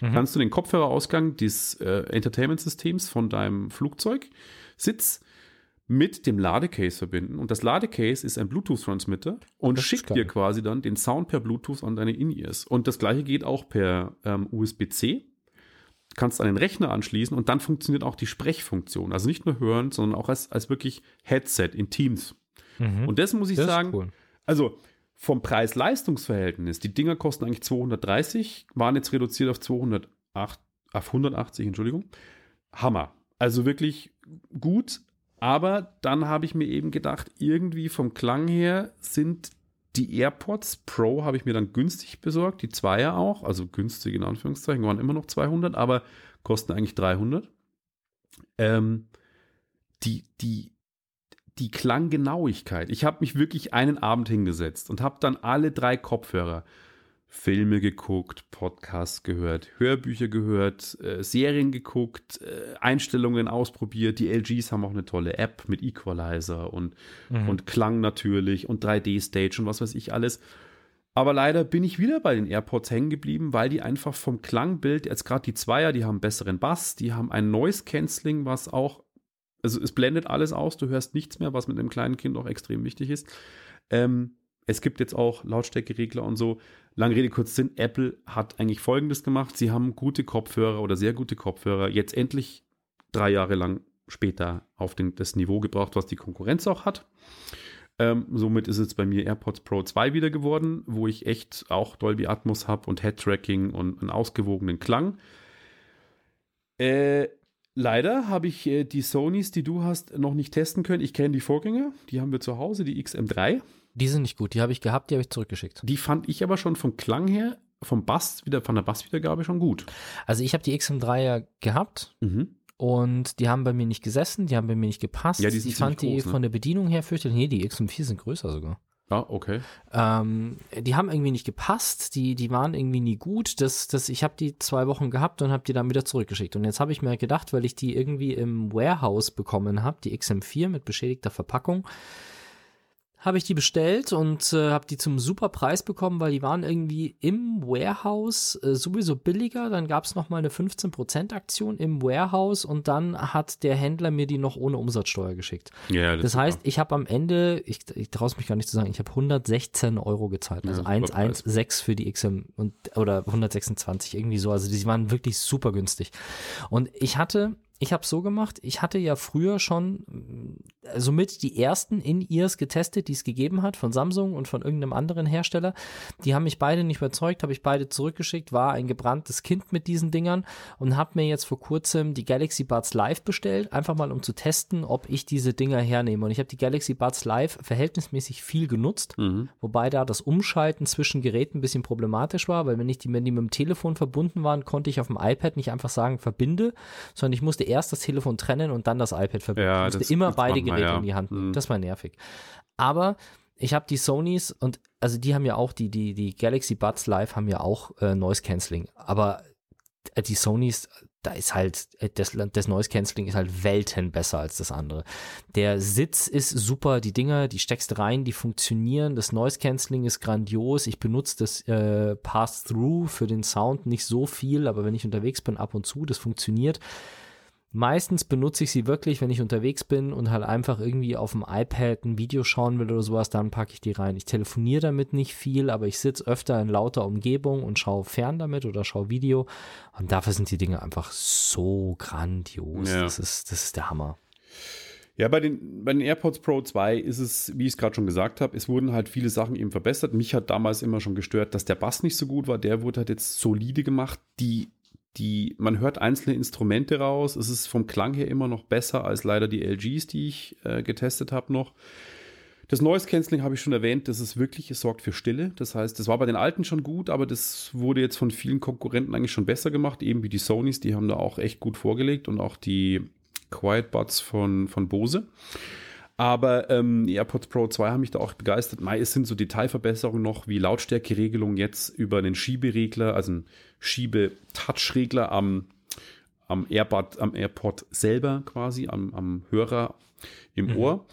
mhm. kannst du den Kopfhörerausgang des äh, Entertainment-Systems von deinem Flugzeugsitz mit dem Ladecase verbinden. Und das Ladecase ist ein Bluetooth-Transmitter und schickt dir quasi dann den Sound per Bluetooth an deine In-Ears. Und das gleiche geht auch per ähm, USB-C. Kannst an den Rechner anschließen und dann funktioniert auch die Sprechfunktion. Also nicht nur hören, sondern auch als, als wirklich Headset in Teams. Mhm. Und das muss ich das sagen, cool. also vom Preis-Leistungs-Verhältnis, die Dinger kosten eigentlich 230, waren jetzt reduziert auf 208, auf 180, Entschuldigung. Hammer. Also wirklich gut, aber dann habe ich mir eben gedacht, irgendwie vom Klang her sind die AirPods Pro habe ich mir dann günstig besorgt, die Zweier auch, also günstig in Anführungszeichen, waren immer noch 200, aber kosten eigentlich 300. Ähm, die, die, die Klanggenauigkeit. Ich habe mich wirklich einen Abend hingesetzt und habe dann alle drei Kopfhörer Filme geguckt, Podcasts gehört, Hörbücher gehört, äh, Serien geguckt, äh, Einstellungen ausprobiert. Die LGs haben auch eine tolle App mit Equalizer und, mhm. und Klang natürlich und 3D-Stage und was weiß ich alles. Aber leider bin ich wieder bei den AirPods hängen geblieben, weil die einfach vom Klangbild, jetzt gerade die Zweier, die haben besseren Bass, die haben ein Noise Cancelling, was auch, also es blendet alles aus, du hörst nichts mehr, was mit einem kleinen Kind auch extrem wichtig ist. Ähm, es gibt jetzt auch Lautstärkeregler und so. Lange Rede, kurz Sinn. Apple hat eigentlich Folgendes gemacht. Sie haben gute Kopfhörer oder sehr gute Kopfhörer jetzt endlich drei Jahre lang später auf den, das Niveau gebracht, was die Konkurrenz auch hat. Ähm, somit ist es bei mir AirPods Pro 2 wieder geworden, wo ich echt auch Dolby Atmos habe und Head-Tracking und einen ausgewogenen Klang. Äh, leider habe ich äh, die Sonys, die du hast, noch nicht testen können. Ich kenne die Vorgänger, die haben wir zu Hause, die XM3. Die sind nicht gut. Die habe ich gehabt, die habe ich zurückgeschickt. Die fand ich aber schon vom Klang her, vom Bass, wieder von der Basswiedergabe schon gut. Also ich habe die XM3 ja gehabt. Mhm. Und die haben bei mir nicht gesessen, die haben bei mir nicht gepasst. Ja, die sind ich fand groß, die ne? von der Bedienung her fürchterlich. Nee, die XM4 sind größer sogar. Ah, okay. Ähm, die haben irgendwie nicht gepasst, die, die waren irgendwie nie gut. Das, das, ich habe die zwei Wochen gehabt und habe die dann wieder zurückgeschickt. Und jetzt habe ich mir gedacht, weil ich die irgendwie im Warehouse bekommen habe, die XM4 mit beschädigter Verpackung, habe ich die bestellt und äh, habe die zum super Preis bekommen, weil die waren irgendwie im Warehouse äh, sowieso billiger. Dann gab es nochmal eine 15% Aktion im Warehouse und dann hat der Händler mir die noch ohne Umsatzsteuer geschickt. Ja, das, das heißt, ich habe am Ende, ich, ich traue es mich gar nicht zu sagen, ich habe 116 Euro gezahlt. Also ja, 116 für die XM und oder 126 irgendwie so. Also die waren wirklich super günstig. Und ich hatte ich habe so gemacht, ich hatte ja früher schon äh, somit die ersten In-Ears getestet, die es gegeben hat, von Samsung und von irgendeinem anderen Hersteller. Die haben mich beide nicht überzeugt, habe ich beide zurückgeschickt, war ein gebranntes Kind mit diesen Dingern und habe mir jetzt vor kurzem die Galaxy Buds Live bestellt, einfach mal um zu testen, ob ich diese Dinger hernehme. Und ich habe die Galaxy Buds Live verhältnismäßig viel genutzt, mhm. wobei da das Umschalten zwischen Geräten ein bisschen problematisch war, weil wenn ich die, wenn die mit dem Telefon verbunden waren, konnte ich auf dem iPad nicht einfach sagen, verbinde, sondern ich musste erst das Telefon trennen und dann das iPad verbinden. Ja, ich musste immer beide Geräte ja. in die Hand nehmen. Mhm. Das war nervig. Aber ich habe die Sonys und also die haben ja auch, die, die, die Galaxy Buds Live haben ja auch äh, Noise Cancelling. Aber äh, die Sonys, da ist halt, äh, das, das Noise Cancelling ist halt Welten besser als das andere. Der Sitz ist super, die Dinger, die steckst rein, die funktionieren, das Noise Cancelling ist grandios. Ich benutze das äh, Pass-Through für den Sound nicht so viel, aber wenn ich unterwegs bin, ab und zu, das funktioniert. Meistens benutze ich sie wirklich, wenn ich unterwegs bin und halt einfach irgendwie auf dem iPad ein Video schauen will oder sowas, dann packe ich die rein. Ich telefoniere damit nicht viel, aber ich sitze öfter in lauter Umgebung und schaue fern damit oder schaue Video. Und dafür sind die Dinge einfach so grandios. Ja. Das, ist, das ist der Hammer. Ja, bei den, bei den AirPods Pro 2 ist es, wie ich es gerade schon gesagt habe, es wurden halt viele Sachen eben verbessert. Mich hat damals immer schon gestört, dass der Bass nicht so gut war. Der wurde halt jetzt solide gemacht. Die die, man hört einzelne Instrumente raus. Es ist vom Klang her immer noch besser als leider die LGs, die ich äh, getestet habe noch. Das Noise Cancelling habe ich schon erwähnt, das ist wirklich, es sorgt für Stille. Das heißt, das war bei den alten schon gut, aber das wurde jetzt von vielen Konkurrenten eigentlich schon besser gemacht, eben wie die Sonys, die haben da auch echt gut vorgelegt und auch die Quiet Buds von, von Bose. Aber ähm, die AirPods Pro 2 haben mich da auch begeistert. Mai, es sind so Detailverbesserungen noch, wie Lautstärkeregelung jetzt über einen Schieberegler, also einen Schiebe-Touch-Regler am, am, AirPod, am AirPod selber quasi, am, am Hörer im mhm. Ohr.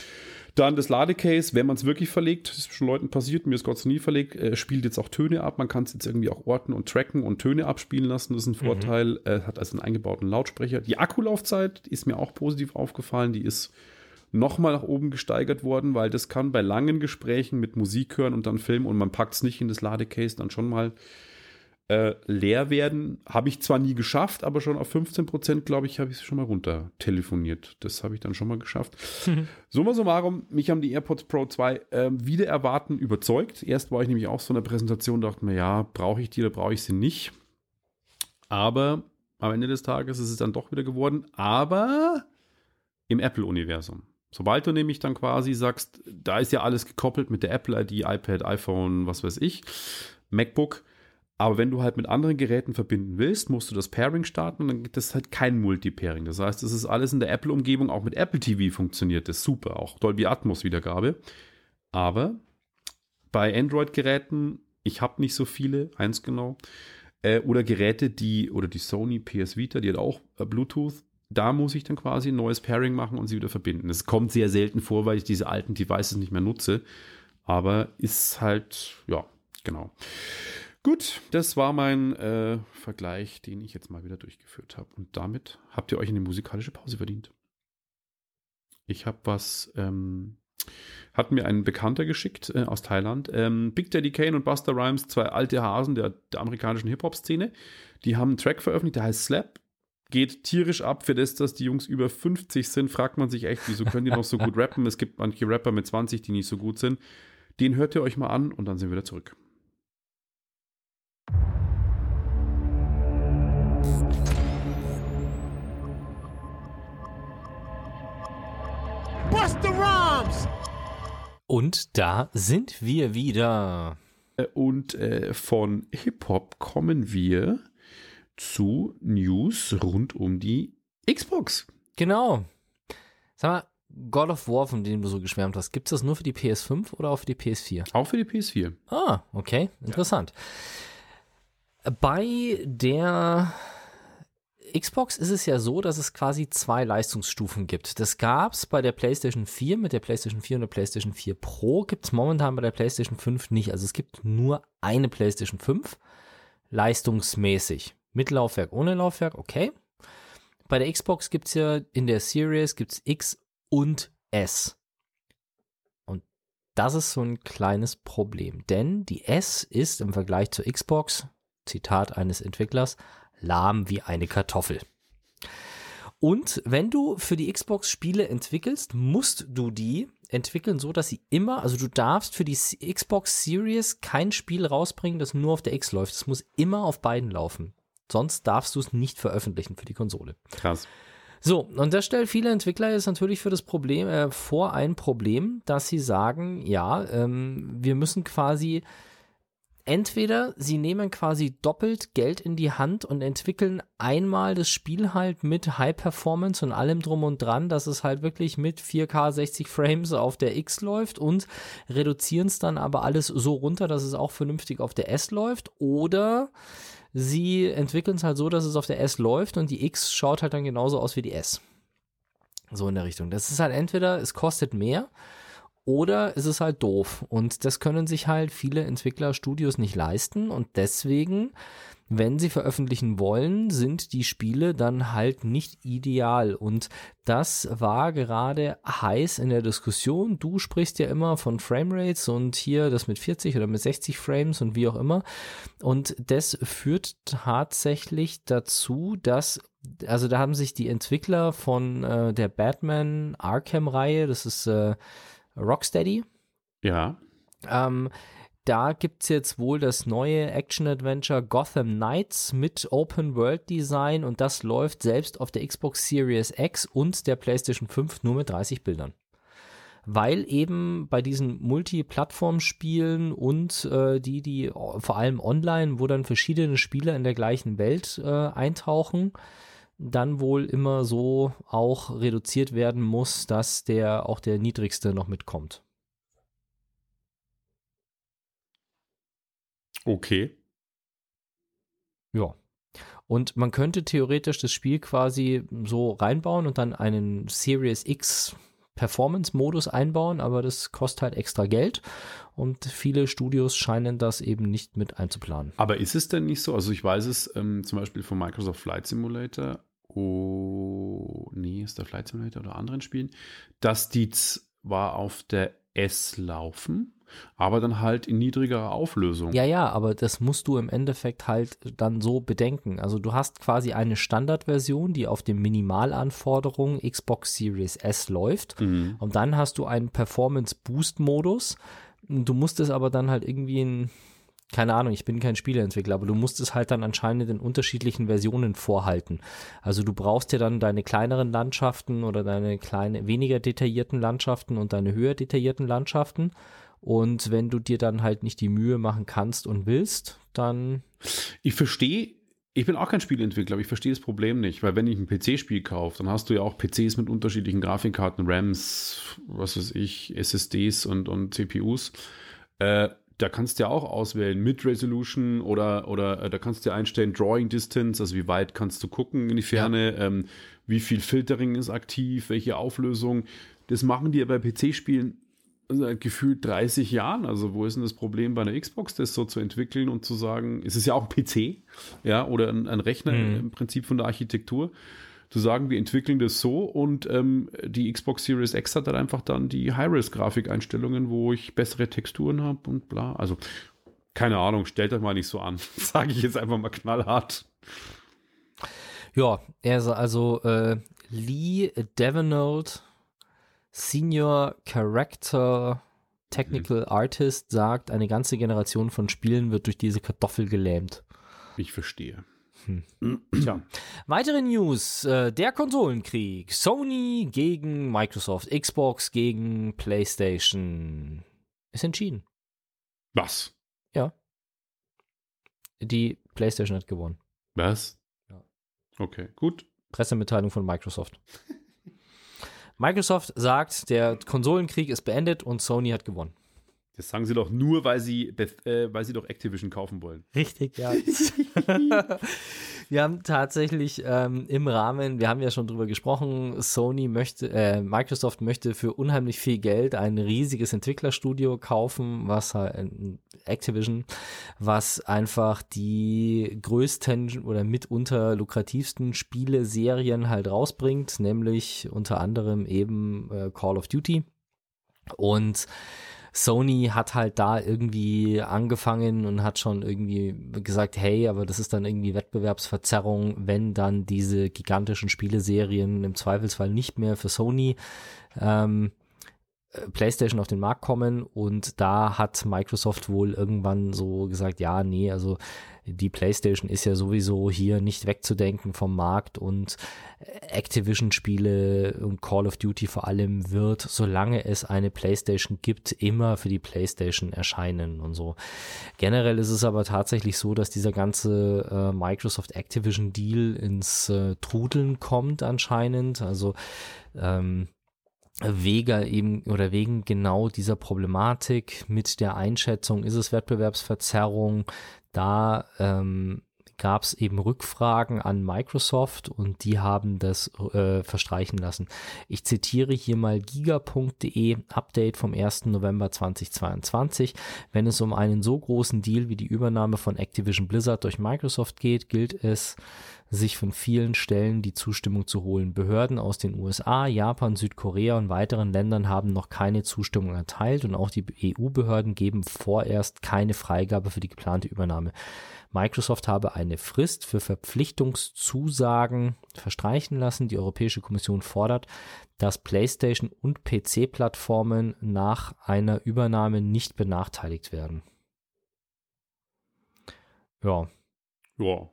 Dann das Ladecase, wenn man es wirklich verlegt, ist schon Leuten passiert, mir ist Gott sei nie verlegt, äh, spielt jetzt auch Töne ab. Man kann es jetzt irgendwie auch orten und tracken und Töne abspielen lassen. Das ist ein mhm. Vorteil. Mhm. Äh, hat also einen eingebauten Lautsprecher. Die Akkulaufzeit ist mir auch positiv aufgefallen. Die ist nochmal nach oben gesteigert worden, weil das kann bei langen Gesprächen mit Musik hören und dann Film und man packt es nicht in das Ladecase, dann schon mal äh, leer werden. Habe ich zwar nie geschafft, aber schon auf 15 Prozent, glaube ich, habe ich es schon mal runter telefoniert. Das habe ich dann schon mal geschafft. Mhm. Summa summarum, mich haben die AirPods Pro 2 äh, wieder erwarten überzeugt. Erst war ich nämlich auch so in der Präsentation, dachte mir, ja, brauche ich die oder brauche ich sie nicht. Aber am Ende des Tages ist es dann doch wieder geworden. Aber im Apple-Universum. Sobald du nämlich dann quasi sagst, da ist ja alles gekoppelt mit der Apple ID, iPad, iPhone, was weiß ich, MacBook, aber wenn du halt mit anderen Geräten verbinden willst, musst du das Pairing starten und dann gibt es halt kein Multi-Pairing. Das heißt, es ist alles in der Apple-Umgebung, auch mit Apple TV funktioniert das super, auch Dolby Atmos-Wiedergabe. Aber bei Android-Geräten, ich habe nicht so viele, eins genau, äh, oder Geräte, die, oder die Sony PS Vita, die hat auch äh, Bluetooth, da muss ich dann quasi ein neues Pairing machen und sie wieder verbinden. Das kommt sehr selten vor, weil ich diese alten Devices nicht mehr nutze. Aber ist halt, ja, genau. Gut, das war mein äh, Vergleich, den ich jetzt mal wieder durchgeführt habe. Und damit habt ihr euch eine musikalische Pause verdient. Ich habe was, ähm, hat mir ein Bekannter geschickt äh, aus Thailand. Ähm, Big Daddy Kane und Buster Rhymes, zwei alte Hasen der, der amerikanischen Hip-Hop-Szene. Die haben einen Track veröffentlicht, der heißt Slap. Geht tierisch ab für das, dass die Jungs über 50 sind. Fragt man sich echt, wieso können die noch so gut rappen? Es gibt manche Rapper mit 20, die nicht so gut sind. Den hört ihr euch mal an und dann sind wir wieder zurück. Und da sind wir wieder. Äh, und äh, von Hip-Hop kommen wir zu News rund um die Xbox. Genau. Sag mal, God of War, von dem du so geschwärmt hast, gibt es das nur für die PS5 oder auch für die PS4? Auch für die PS4. Ah, okay, interessant. Ja. Bei der Xbox ist es ja so, dass es quasi zwei Leistungsstufen gibt. Das gab es bei der PlayStation 4 mit der PlayStation 4 und der PlayStation 4 Pro, gibt es momentan bei der PlayStation 5 nicht. Also es gibt nur eine PlayStation 5 leistungsmäßig. Mit Laufwerk, ohne Laufwerk, okay. Bei der Xbox gibt es ja in der Series gibt's X und S. Und das ist so ein kleines Problem, denn die S ist im Vergleich zur Xbox, Zitat eines Entwicklers, lahm wie eine Kartoffel. Und wenn du für die Xbox Spiele entwickelst, musst du die entwickeln, so dass sie immer, also du darfst für die Xbox Series kein Spiel rausbringen, das nur auf der X läuft. Es muss immer auf beiden laufen. Sonst darfst du es nicht veröffentlichen für die Konsole. Krass. So, und das stellt viele Entwickler jetzt natürlich für das Problem äh, vor ein Problem, dass sie sagen, ja, ähm, wir müssen quasi entweder sie nehmen quasi doppelt Geld in die Hand und entwickeln einmal das Spiel halt mit High Performance und allem drum und dran, dass es halt wirklich mit 4K 60 Frames auf der X läuft und reduzieren es dann aber alles so runter, dass es auch vernünftig auf der S läuft oder sie entwickeln es halt so, dass es auf der S läuft und die X schaut halt dann genauso aus wie die S. So in der Richtung. Das ist halt entweder, es kostet mehr oder ist es halt doof. Und das können sich halt viele Entwicklerstudios nicht leisten. Und deswegen, wenn sie veröffentlichen wollen, sind die Spiele dann halt nicht ideal. Und das war gerade heiß in der Diskussion. Du sprichst ja immer von Framerates und hier das mit 40 oder mit 60 Frames und wie auch immer. Und das führt tatsächlich dazu, dass also da haben sich die Entwickler von äh, der Batman Arkham-Reihe, das ist äh, Rocksteady. Ja. Ähm, da gibt es jetzt wohl das neue Action-Adventure Gotham Knights mit Open-World-Design und das läuft selbst auf der Xbox Series X und der PlayStation 5 nur mit 30 Bildern. Weil eben bei diesen Multi-Plattform-Spielen und äh, die, die vor allem online, wo dann verschiedene Spieler in der gleichen Welt äh, eintauchen, dann wohl immer so auch reduziert werden muss, dass der auch der niedrigste noch mitkommt. Okay. Ja. Und man könnte theoretisch das Spiel quasi so reinbauen und dann einen Series X Performance-Modus einbauen, aber das kostet halt extra Geld und viele Studios scheinen das eben nicht mit einzuplanen. Aber ist es denn nicht so? Also ich weiß es ähm, zum Beispiel von Microsoft Flight Simulator, oh, nee, ist der Flight Simulator oder anderen Spielen, dass die zwar auf der S laufen, aber dann halt in niedrigerer Auflösung. Ja, ja, aber das musst du im Endeffekt halt dann so bedenken. Also du hast quasi eine Standardversion, die auf den Minimalanforderungen Xbox Series S läuft Mhm. und dann hast du einen Performance Boost Modus. Du musst es aber dann halt irgendwie in keine Ahnung, ich bin kein Spieleentwickler, aber du musst es halt dann anscheinend in unterschiedlichen Versionen vorhalten. Also du brauchst ja dann deine kleineren Landschaften oder deine kleine, weniger detaillierten Landschaften und deine höher detaillierten Landschaften. Und wenn du dir dann halt nicht die Mühe machen kannst und willst, dann Ich verstehe, ich bin auch kein Spieleentwickler, aber ich verstehe das Problem nicht, weil wenn ich ein PC-Spiel kaufe, dann hast du ja auch PCs mit unterschiedlichen Grafikkarten, RAMs, was weiß ich, SSDs und, und CPUs. Äh, da kannst du ja auch auswählen, Mid-Resolution oder, oder äh, da kannst du ja einstellen Drawing Distance, also wie weit kannst du gucken in die Ferne, ähm, wie viel Filtering ist aktiv, welche Auflösung. Das machen die ja bei PC-Spielen gefühlt 30 Jahren. Also wo ist denn das Problem bei einer Xbox, das so zu entwickeln und zu sagen, es ist ja auch ein PC, ja, oder ein, ein Rechner Mhm. im Prinzip von der Architektur, zu sagen, wir entwickeln das so und ähm, die Xbox Series X hat dann einfach dann die High-Res-Grafikeinstellungen, wo ich bessere Texturen habe und bla. Also keine Ahnung, stellt euch mal nicht so an. Sage ich jetzt einfach mal knallhart. ja, ist also äh, Lee Devenold, Senior Character Technical Artist, sagt, eine ganze Generation von Spielen wird durch diese Kartoffel gelähmt. Ich verstehe. Tja. Weitere News. Äh, der Konsolenkrieg. Sony gegen Microsoft. Xbox gegen PlayStation. Ist entschieden. Was? Die PlayStation hat gewonnen. Was? Ja. Okay, gut. Pressemitteilung von Microsoft. Microsoft sagt, der Konsolenkrieg ist beendet und Sony hat gewonnen. Das sagen sie doch nur, weil sie, äh, weil sie doch Activision kaufen wollen. Richtig, ja. wir haben tatsächlich ähm, im Rahmen, wir haben ja schon drüber gesprochen, Sony möchte, äh, Microsoft möchte für unheimlich viel Geld ein riesiges Entwicklerstudio kaufen, was halt äh, Activision, was einfach die größten oder mitunter lukrativsten Spieleserien halt rausbringt, nämlich unter anderem eben äh, Call of Duty. Und Sony hat halt da irgendwie angefangen und hat schon irgendwie gesagt, hey, aber das ist dann irgendwie Wettbewerbsverzerrung, wenn dann diese gigantischen Spieleserien im Zweifelsfall nicht mehr für Sony ähm, äh, PlayStation auf den Markt kommen und da hat Microsoft wohl irgendwann so gesagt, ja, nee, also die PlayStation ist ja sowieso hier nicht wegzudenken vom Markt und Activision-Spiele und Call of Duty vor allem wird, solange es eine PlayStation gibt, immer für die PlayStation erscheinen und so. Generell ist es aber tatsächlich so, dass dieser ganze äh, Microsoft Activision Deal ins äh, Trudeln kommt anscheinend. Also ähm, wegen eben oder wegen genau dieser Problematik mit der Einschätzung, ist es Wettbewerbsverzerrung, da ähm, gab es eben Rückfragen an Microsoft und die haben das äh, verstreichen lassen. Ich zitiere hier mal giga.de Update vom 1. November 2022. Wenn es um einen so großen Deal wie die Übernahme von Activision Blizzard durch Microsoft geht, gilt es, sich von vielen Stellen die Zustimmung zu holen. Behörden aus den USA, Japan, Südkorea und weiteren Ländern haben noch keine Zustimmung erteilt und auch die EU-Behörden geben vorerst keine Freigabe für die geplante Übernahme. Microsoft habe eine Frist für Verpflichtungszusagen verstreichen lassen. Die Europäische Kommission fordert, dass PlayStation und PC-Plattformen nach einer Übernahme nicht benachteiligt werden. Ja, Ja.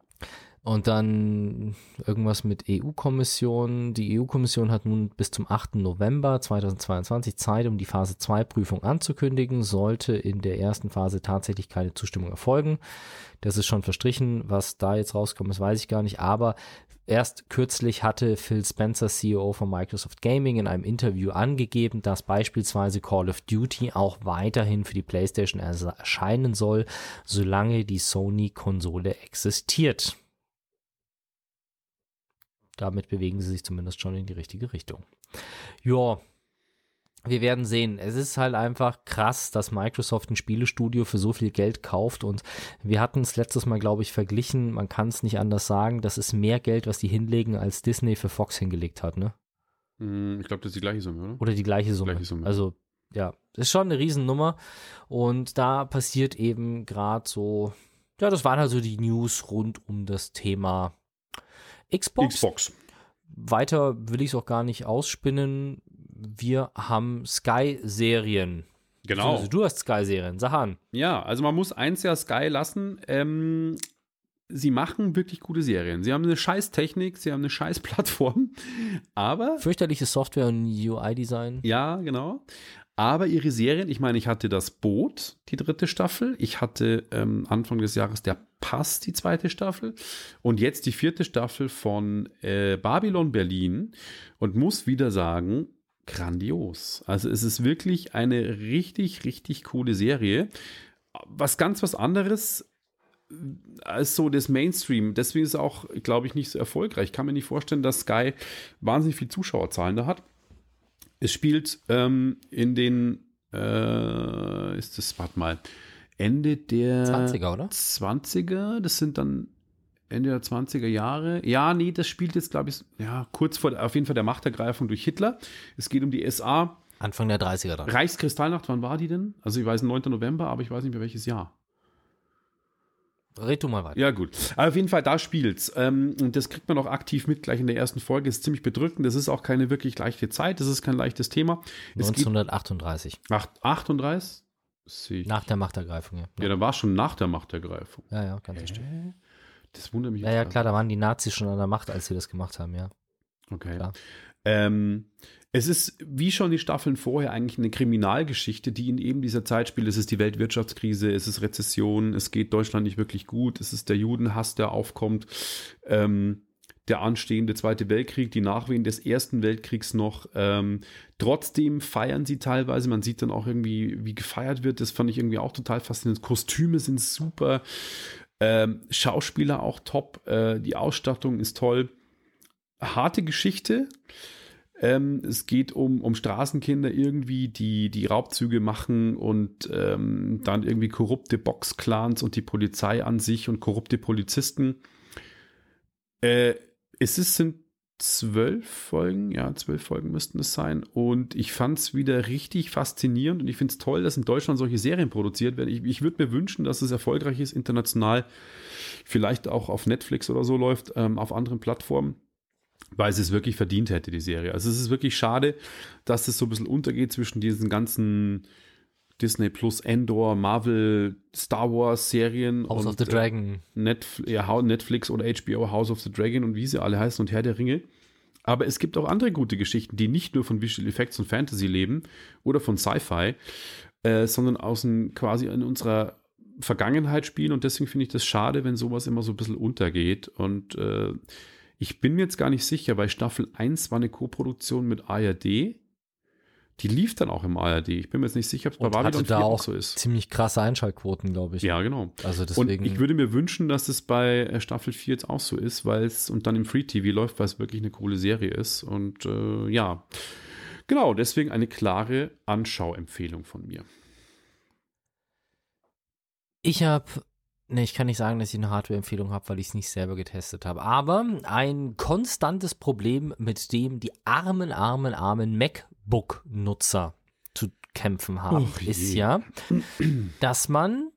Und dann irgendwas mit EU-Kommission. Die EU-Kommission hat nun bis zum 8. November 2022 Zeit, um die Phase 2 Prüfung anzukündigen. Sollte in der ersten Phase tatsächlich keine Zustimmung erfolgen. Das ist schon verstrichen. Was da jetzt rauskommt, das weiß ich gar nicht. Aber erst kürzlich hatte Phil Spencer, CEO von Microsoft Gaming, in einem Interview angegeben, dass beispielsweise Call of Duty auch weiterhin für die PlayStation erscheinen soll, solange die Sony-Konsole existiert damit bewegen sie sich zumindest schon in die richtige Richtung. Ja, wir werden sehen. Es ist halt einfach krass, dass Microsoft ein Spielestudio für so viel Geld kauft und wir hatten es letztes Mal, glaube ich, verglichen. Man kann es nicht anders sagen. Das ist mehr Geld, was die hinlegen, als Disney für Fox hingelegt hat, ne? Hm, ich glaube, das ist die gleiche Summe, oder? Oder die gleiche Summe. Gleiche Summe. Also, ja, ist schon eine Riesennummer. Und da passiert eben gerade so, ja, das waren also die News rund um das Thema Xbox. Xbox. Weiter will ich es auch gar nicht ausspinnen. Wir haben Sky-Serien. Genau. Also du hast Sky-Serien, sag an. Ja, also man muss eins ja Sky lassen. Ähm, sie machen wirklich gute Serien. Sie haben eine scheiß Technik, sie haben eine scheiß Plattform, aber. Fürchterliche Software und UI-Design. Ja, genau. Aber ihre Serien, ich meine, ich hatte das Boot, die dritte Staffel. Ich hatte ähm, Anfang des Jahres der Pass, die zweite Staffel. Und jetzt die vierte Staffel von äh, Babylon Berlin. Und muss wieder sagen, grandios. Also es ist wirklich eine richtig, richtig coole Serie. Was ganz was anderes äh, als so das Mainstream. Deswegen ist es auch, glaube ich, nicht so erfolgreich. Ich kann mir nicht vorstellen, dass Sky wahnsinnig viel Zuschauerzahlen da hat. Es spielt ähm, in den, äh, ist das, warte mal, Ende der 20er, oder? 20er, das sind dann Ende der 20er Jahre. Ja, nee, das spielt jetzt, glaube ich, ja, kurz vor auf jeden Fall der Machtergreifung durch Hitler. Es geht um die SA. Anfang der 30er dann. Reichskristallnacht, wann war die denn? Also ich weiß 9. November, aber ich weiß nicht mehr welches Jahr. Red du mal weiter. Ja, gut. Aber auf jeden Fall, da spielt's. Ähm, und das kriegt man auch aktiv mit gleich in der ersten Folge. Ist ziemlich bedrückend. Das ist auch keine wirklich leichte Zeit. Das ist kein leichtes Thema. Es 1938. Geht, 38? Nach der Machtergreifung, ja. Ja, dann war es schon nach der Machtergreifung. Ja, ja, ganz äh, Das wundert mich. Ja, ja, klar, da waren die Nazis schon an der Macht, als sie das gemacht haben, ja. Okay. Ähm, es ist, wie schon die Staffeln vorher, eigentlich eine Kriminalgeschichte, die in eben dieser Zeit spielt. Es ist die Weltwirtschaftskrise, es ist Rezession, es geht Deutschland nicht wirklich gut, es ist der Judenhass, der aufkommt, ähm, der anstehende Zweite Weltkrieg, die Nachwehen des Ersten Weltkriegs noch. Ähm, trotzdem feiern sie teilweise, man sieht dann auch irgendwie, wie gefeiert wird, das fand ich irgendwie auch total faszinierend. Kostüme sind super, ähm, Schauspieler auch top, äh, die Ausstattung ist toll. Harte Geschichte, ähm, es geht um, um Straßenkinder irgendwie, die die Raubzüge machen und ähm, dann irgendwie korrupte Boxclans und die Polizei an sich und korrupte Polizisten. Äh, es ist, sind zwölf Folgen, ja, zwölf Folgen müssten es sein. Und ich fand es wieder richtig faszinierend und ich finde es toll, dass in Deutschland solche Serien produziert werden. Ich, ich würde mir wünschen, dass es erfolgreich ist, international, vielleicht auch auf Netflix oder so läuft, ähm, auf anderen Plattformen weil es es wirklich verdient hätte, die Serie. Also es ist wirklich schade, dass es so ein bisschen untergeht zwischen diesen ganzen Disney Plus Endor, Marvel, Star Wars Serien House of the Dragon. Netf ja, Netflix oder HBO House of the Dragon und wie sie alle heißen und Herr der Ringe. Aber es gibt auch andere gute Geschichten, die nicht nur von Visual Effects und Fantasy leben oder von Sci-Fi, äh, sondern aus quasi in unserer Vergangenheit spielen. Und deswegen finde ich das schade, wenn sowas immer so ein bisschen untergeht. Und äh, ich bin mir jetzt gar nicht sicher, weil Staffel 1 war eine Co-Produktion mit ARD. Die lief dann auch im ARD. Ich bin mir jetzt nicht sicher, ob es bei Babylon 4 auch so ist. Ziemlich krasse Einschaltquoten, glaube ich. Ja, genau. Also deswegen. Und ich würde mir wünschen, dass es bei äh, Staffel 4 jetzt auch so ist, weil es und dann im Free TV läuft, weil es wirklich eine coole Serie ist. Und äh, ja, genau, deswegen eine klare Anschauempfehlung von mir. Ich habe Nee, ich kann nicht sagen, dass ich eine Hardware-Empfehlung habe, weil ich es nicht selber getestet habe. Aber ein konstantes Problem, mit dem die armen, armen, armen MacBook-Nutzer zu kämpfen haben, oh ist ja, dass man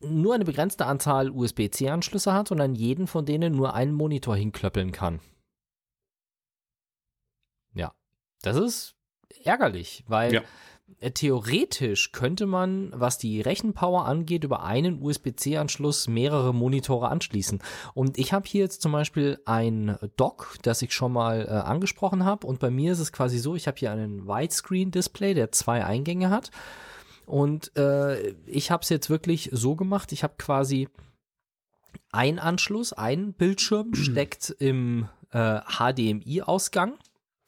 nur eine begrenzte Anzahl USB-C-Anschlüsse hat und an jeden von denen nur einen Monitor hinklöppeln kann. Ja, das ist ärgerlich, weil ja theoretisch könnte man, was die Rechenpower angeht, über einen USB-C-Anschluss mehrere Monitore anschließen. Und ich habe hier jetzt zum Beispiel ein Dock, das ich schon mal äh, angesprochen habe. Und bei mir ist es quasi so, ich habe hier einen Widescreen-Display, der zwei Eingänge hat. Und äh, ich habe es jetzt wirklich so gemacht, ich habe quasi ein Anschluss, ein Bildschirm steckt im äh, HDMI-Ausgang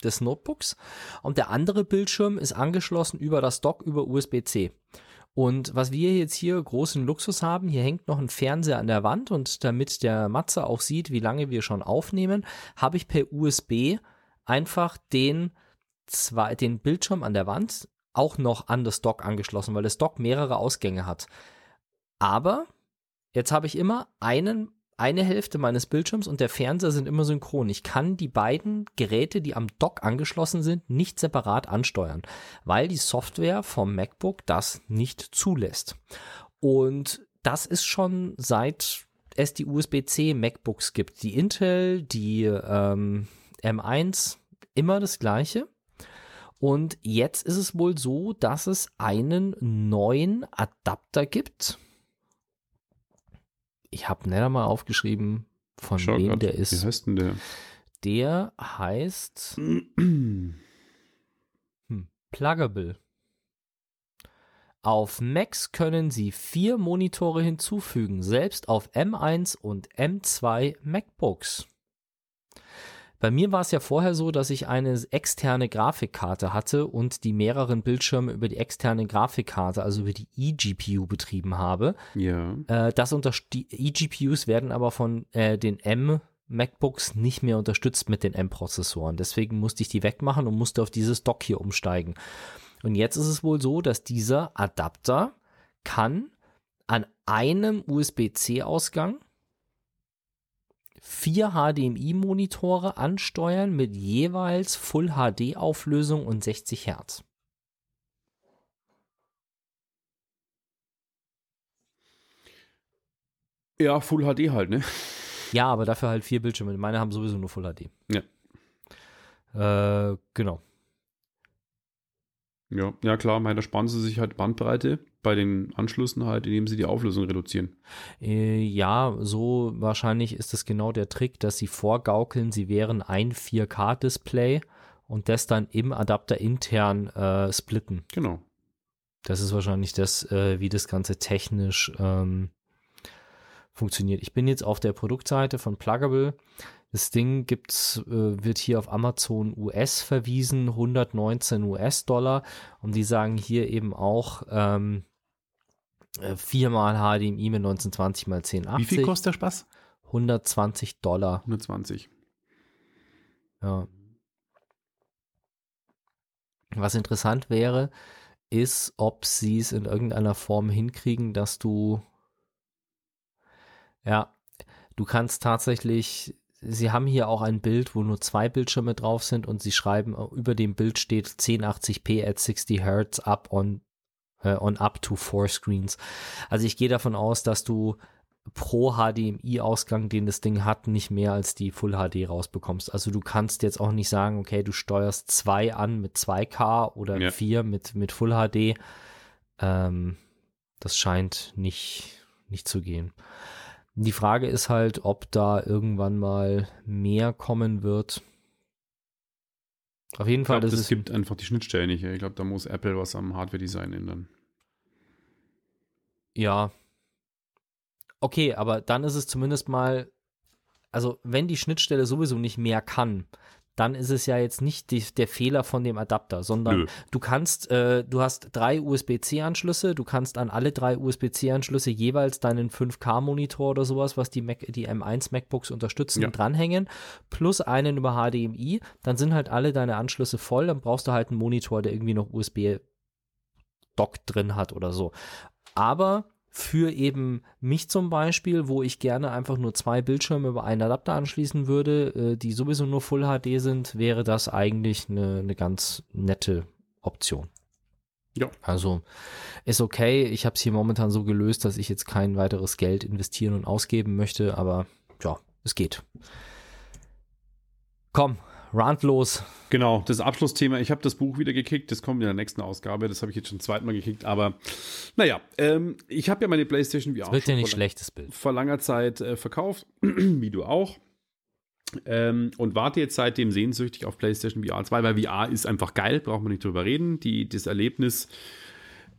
des Notebooks und der andere Bildschirm ist angeschlossen über das Dock über USB-C. Und was wir jetzt hier großen Luxus haben, hier hängt noch ein Fernseher an der Wand und damit der Matze auch sieht, wie lange wir schon aufnehmen, habe ich per USB einfach den, zwei, den Bildschirm an der Wand auch noch an das Dock angeschlossen, weil das Dock mehrere Ausgänge hat. Aber jetzt habe ich immer einen eine Hälfte meines Bildschirms und der Fernseher sind immer synchron. Ich kann die beiden Geräte, die am Dock angeschlossen sind, nicht separat ansteuern, weil die Software vom MacBook das nicht zulässt. Und das ist schon seit es die USB-C MacBooks gibt. Die Intel, die ähm, M1, immer das gleiche. Und jetzt ist es wohl so, dass es einen neuen Adapter gibt ich habe nicht mal aufgeschrieben, von Schau wem grad, der ist. Wie heißt denn der? Der heißt hm, Pluggable. Auf Macs können Sie vier Monitore hinzufügen, selbst auf M1 und M2 MacBooks. Bei mir war es ja vorher so, dass ich eine externe Grafikkarte hatte und die mehreren Bildschirme über die externe Grafikkarte, also über die eGPU betrieben habe. Ja. Äh, das unter die eGPUs werden aber von äh, den M MacBooks nicht mehr unterstützt mit den M-Prozessoren. Deswegen musste ich die wegmachen und musste auf dieses Dock hier umsteigen. Und jetzt ist es wohl so, dass dieser Adapter kann an einem USB-C-Ausgang vier HDMI-Monitore ansteuern mit jeweils Full HD-Auflösung und 60 Hertz. Ja, Full HD halt, ne? Ja, aber dafür halt vier Bildschirme. Meine haben sowieso nur Full HD. Ja. Äh, genau. Ja, ja klar, meiner sparen sie sich halt Bandbreite bei den Anschlüssen halt, indem sie die Auflösung reduzieren. Äh, ja, so wahrscheinlich ist es genau der Trick, dass sie vorgaukeln, sie wären ein 4K-Display und das dann im Adapter intern äh, splitten. Genau. Das ist wahrscheinlich das, äh, wie das Ganze technisch ähm, funktioniert. Ich bin jetzt auf der Produktseite von Pluggable. Das Ding gibt's, äh, wird hier auf Amazon US verwiesen, 119 US-Dollar. Und die sagen hier eben auch ähm, äh, viermal HDMI mit 1920 mal 1080. Wie viel kostet der Spaß? 120 Dollar. 120. Ja. Was interessant wäre, ist, ob sie es in irgendeiner Form hinkriegen, dass du, ja, du kannst tatsächlich, sie haben hier auch ein Bild, wo nur zwei Bildschirme drauf sind und sie schreiben, über dem Bild steht 1080p at 60 Hertz up on, äh, on up to four screens. Also ich gehe davon aus, dass du pro HDMI-Ausgang, den das Ding hat, nicht mehr als die Full HD rausbekommst. Also du kannst jetzt auch nicht sagen, okay, du steuerst zwei an mit 2K oder Ja. vier mit, mit Full HD. Ähm, das scheint nicht, nicht zu gehen. Die Frage ist halt, ob da irgendwann mal mehr kommen wird. Auf jeden Ich Fall, glaube, das ist gibt einfach die Schnittstelle nicht. Ich glaube, da muss Apple was am Hardware-Design ändern. Ja. Okay, aber dann ist es zumindest mal, also wenn die Schnittstelle sowieso nicht mehr kann, dann ist es ja jetzt nicht die, der Fehler von dem Adapter, sondern Nö. du kannst, äh, du hast drei USB-C-Anschlüsse, du kannst an alle drei USB-C-Anschlüsse jeweils deinen 5K-Monitor oder sowas, was die, Mac, die M1 MacBooks unterstützen, Ja. dranhängen, plus einen über HDMI, dann sind halt alle deine Anschlüsse voll, dann brauchst du halt einen Monitor, der irgendwie noch USB-Dock drin hat oder so. Aber für eben mich zum Beispiel, wo ich gerne einfach nur zwei Bildschirme über einen Adapter anschließen würde, äh, die sowieso nur Full HD sind, wäre das eigentlich eine, eine ganz nette Option. Ja. Also ist okay. Ich habe es hier momentan so gelöst, dass ich jetzt kein weiteres Geld investieren und ausgeben möchte, aber ja, es geht. Komm, Rant los. Genau, das Abschlussthema. Ich habe das Buch wieder gekickt. Das kommt in der nächsten Ausgabe. Das habe ich jetzt schon zweimal gekickt. Aber naja, ähm, ich habe ja meine PlayStation VR wird ja nicht vor, schlechtes Bild. vor langer Zeit äh, verkauft, wie du auch. Ähm, und warte jetzt seitdem sehnsüchtig auf PlayStation VR 2, weil VR ist einfach geil, braucht man nicht drüber reden. Die, das Erlebnis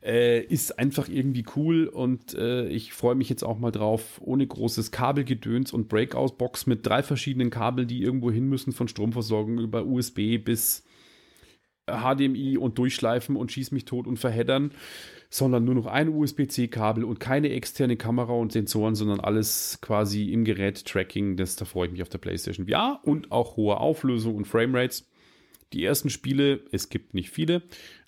äh, ist einfach irgendwie cool und äh, ich freue mich jetzt auch mal drauf, ohne großes Kabelgedöns und Breakout-Box mit drei verschiedenen Kabeln, die irgendwo hin müssen, von Stromversorgung über USB bis HDMI und durchschleifen und schieß mich tot und verheddern, sondern nur noch ein USB-C-Kabel und keine externe Kamera und Sensoren, sondern alles quasi im Gerät Tracking. Das, da freue ich mich auf der PlayStation VR und auch hohe Auflösung und Framerates. Die ersten Spiele, es gibt nicht viele,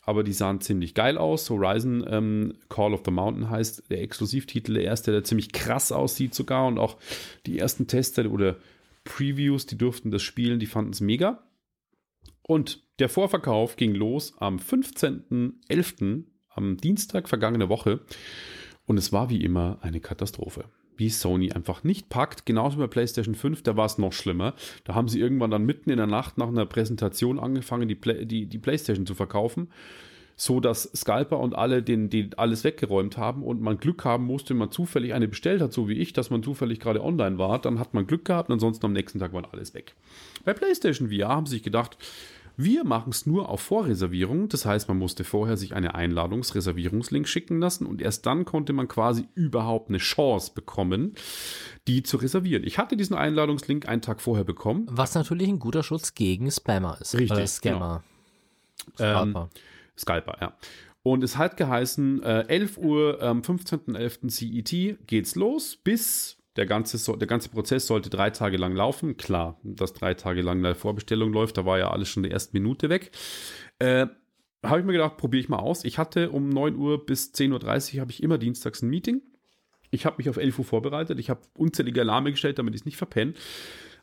aber die sahen ziemlich geil aus. Horizon ähm, Call of the Mountain heißt der Exklusivtitel, der erste, der ziemlich krass aussieht sogar und auch die ersten Tester oder Previews, die durften das spielen, die fanden es mega. Und der Vorverkauf ging los am 15.11., am Dienstag vergangene Woche. Und es war wie immer eine Katastrophe. Wie Sony einfach nicht packt, genauso bei PlayStation 5, da war es noch schlimmer. Da haben sie irgendwann dann mitten in der Nacht nach einer Präsentation angefangen, die, Play die, die PlayStation zu verkaufen, so dass Scalper und alle den, den alles weggeräumt haben und man Glück haben musste, wenn man zufällig eine bestellt hat, so wie ich, dass man zufällig gerade online war, dann hat man Glück gehabt ansonsten am nächsten Tag war alles weg. Bei PlayStation VR haben sie sich gedacht, wir machen es nur auf Vorreservierung. Das heißt, man musste vorher sich eine Einladungsreservierungslink schicken lassen und erst dann konnte man quasi überhaupt eine Chance bekommen, die zu reservieren. Ich hatte diesen Einladungslink einen Tag vorher bekommen. Was natürlich ein guter Schutz gegen Spammer ist. Richtig, Oder Scammer. Scalper. Scalper, ja. Und es hat geheißen, äh, 11 Uhr am 15.11. CET geht's los bis der ganze, der ganze Prozess sollte drei Tage lang laufen. Klar, dass drei Tage lang eine Vorbestellung läuft, da war ja alles schon in der ersten Minute weg. Äh, habe ich mir gedacht, probiere ich mal aus. Ich hatte um 9 Uhr bis 10.30 Uhr habe ich immer dienstags ein Meeting. Ich habe mich auf 11 Uhr vorbereitet. Ich habe unzählige Alarme gestellt, damit ich es nicht verpenne.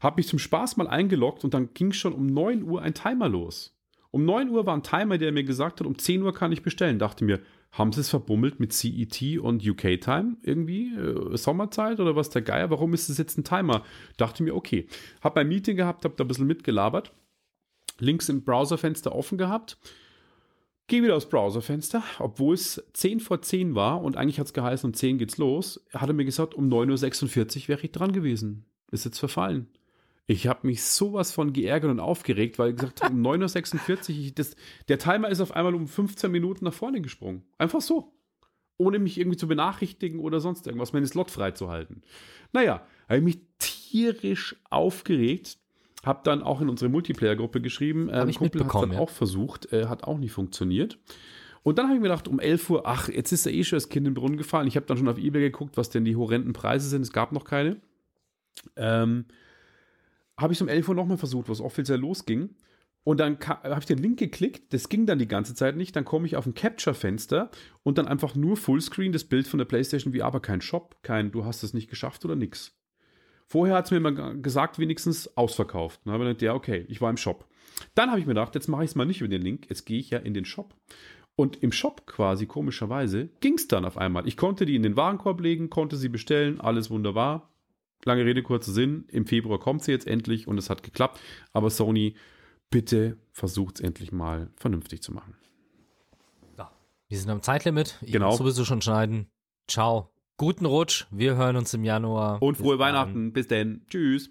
Habe mich zum Spaß mal eingeloggt und dann ging schon um 9 Uhr ein Timer los. Um 9 Uhr war ein Timer, der mir gesagt hat, um 10 Uhr kann ich bestellen. Dachte mir, haben sie es verbummelt mit CET und UK-Time irgendwie? Äh, Sommerzeit oder was der Geier? Warum ist es jetzt ein Timer? Dachte mir, okay. Hab ein Meeting gehabt, hab da ein bisschen mitgelabert. Links im Browserfenster offen gehabt. Geh wieder aufs Browserfenster, obwohl es 10 vor 10 war und eigentlich hat es geheißen, um 10 geht's los, hat er mir gesagt, um 9.46 Uhr wäre ich dran gewesen. Ist jetzt verfallen. Ich habe mich sowas von geärgert und aufgeregt, weil ich gesagt habe, um 9.46 Uhr, das, der Timer ist auf einmal um 15 Minuten nach vorne gesprungen. Einfach so. Ohne mich irgendwie zu benachrichtigen oder sonst irgendwas, meinen Slot freizuhalten. Naja, habe ich mich tierisch aufgeregt. Habe dann auch in unsere Multiplayer-Gruppe geschrieben. Ähm, ich Kumpel mitbekommen, dann ja. auch versucht, äh, hat auch nicht funktioniert. Und dann habe ich mir gedacht, um 11 Uhr, ach, jetzt ist ja eh schon das Kind in den Brunnen gefallen. Ich habe dann schon auf Ebay geguckt, was denn die horrenden Preise sind. Es gab noch keine. Ähm, habe ich um 11 Uhr nochmal versucht, was offiziell losging. Und dann habe ich den Link geklickt, das ging dann die ganze Zeit nicht. Dann komme ich auf ein Capture-Fenster und dann einfach nur Fullscreen, das Bild von der PlayStation VR, aber kein Shop, kein du hast es nicht geschafft oder nix. Vorher hat es mir immer gesagt, wenigstens ausverkauft. Dann habe ich gedacht, ja, okay, ich war im Shop. Dann habe ich mir gedacht, jetzt mache ich es mal nicht über den Link, jetzt gehe ich ja in den Shop. Und im Shop quasi, komischerweise, ging es dann auf einmal. Ich konnte die in den Warenkorb legen, konnte sie bestellen, alles wunderbar. Lange Rede, kurzer Sinn. Im Februar kommt sie jetzt endlich und es hat geklappt. Aber Sony, bitte versucht es endlich mal vernünftig zu machen. Wir sind am Zeitlimit. Ich Genau. muss sowieso schon schneiden. Ciao. Guten Rutsch. Wir hören uns im Januar. Und Bis frohe dann. Weihnachten. Bis denn. Tschüss.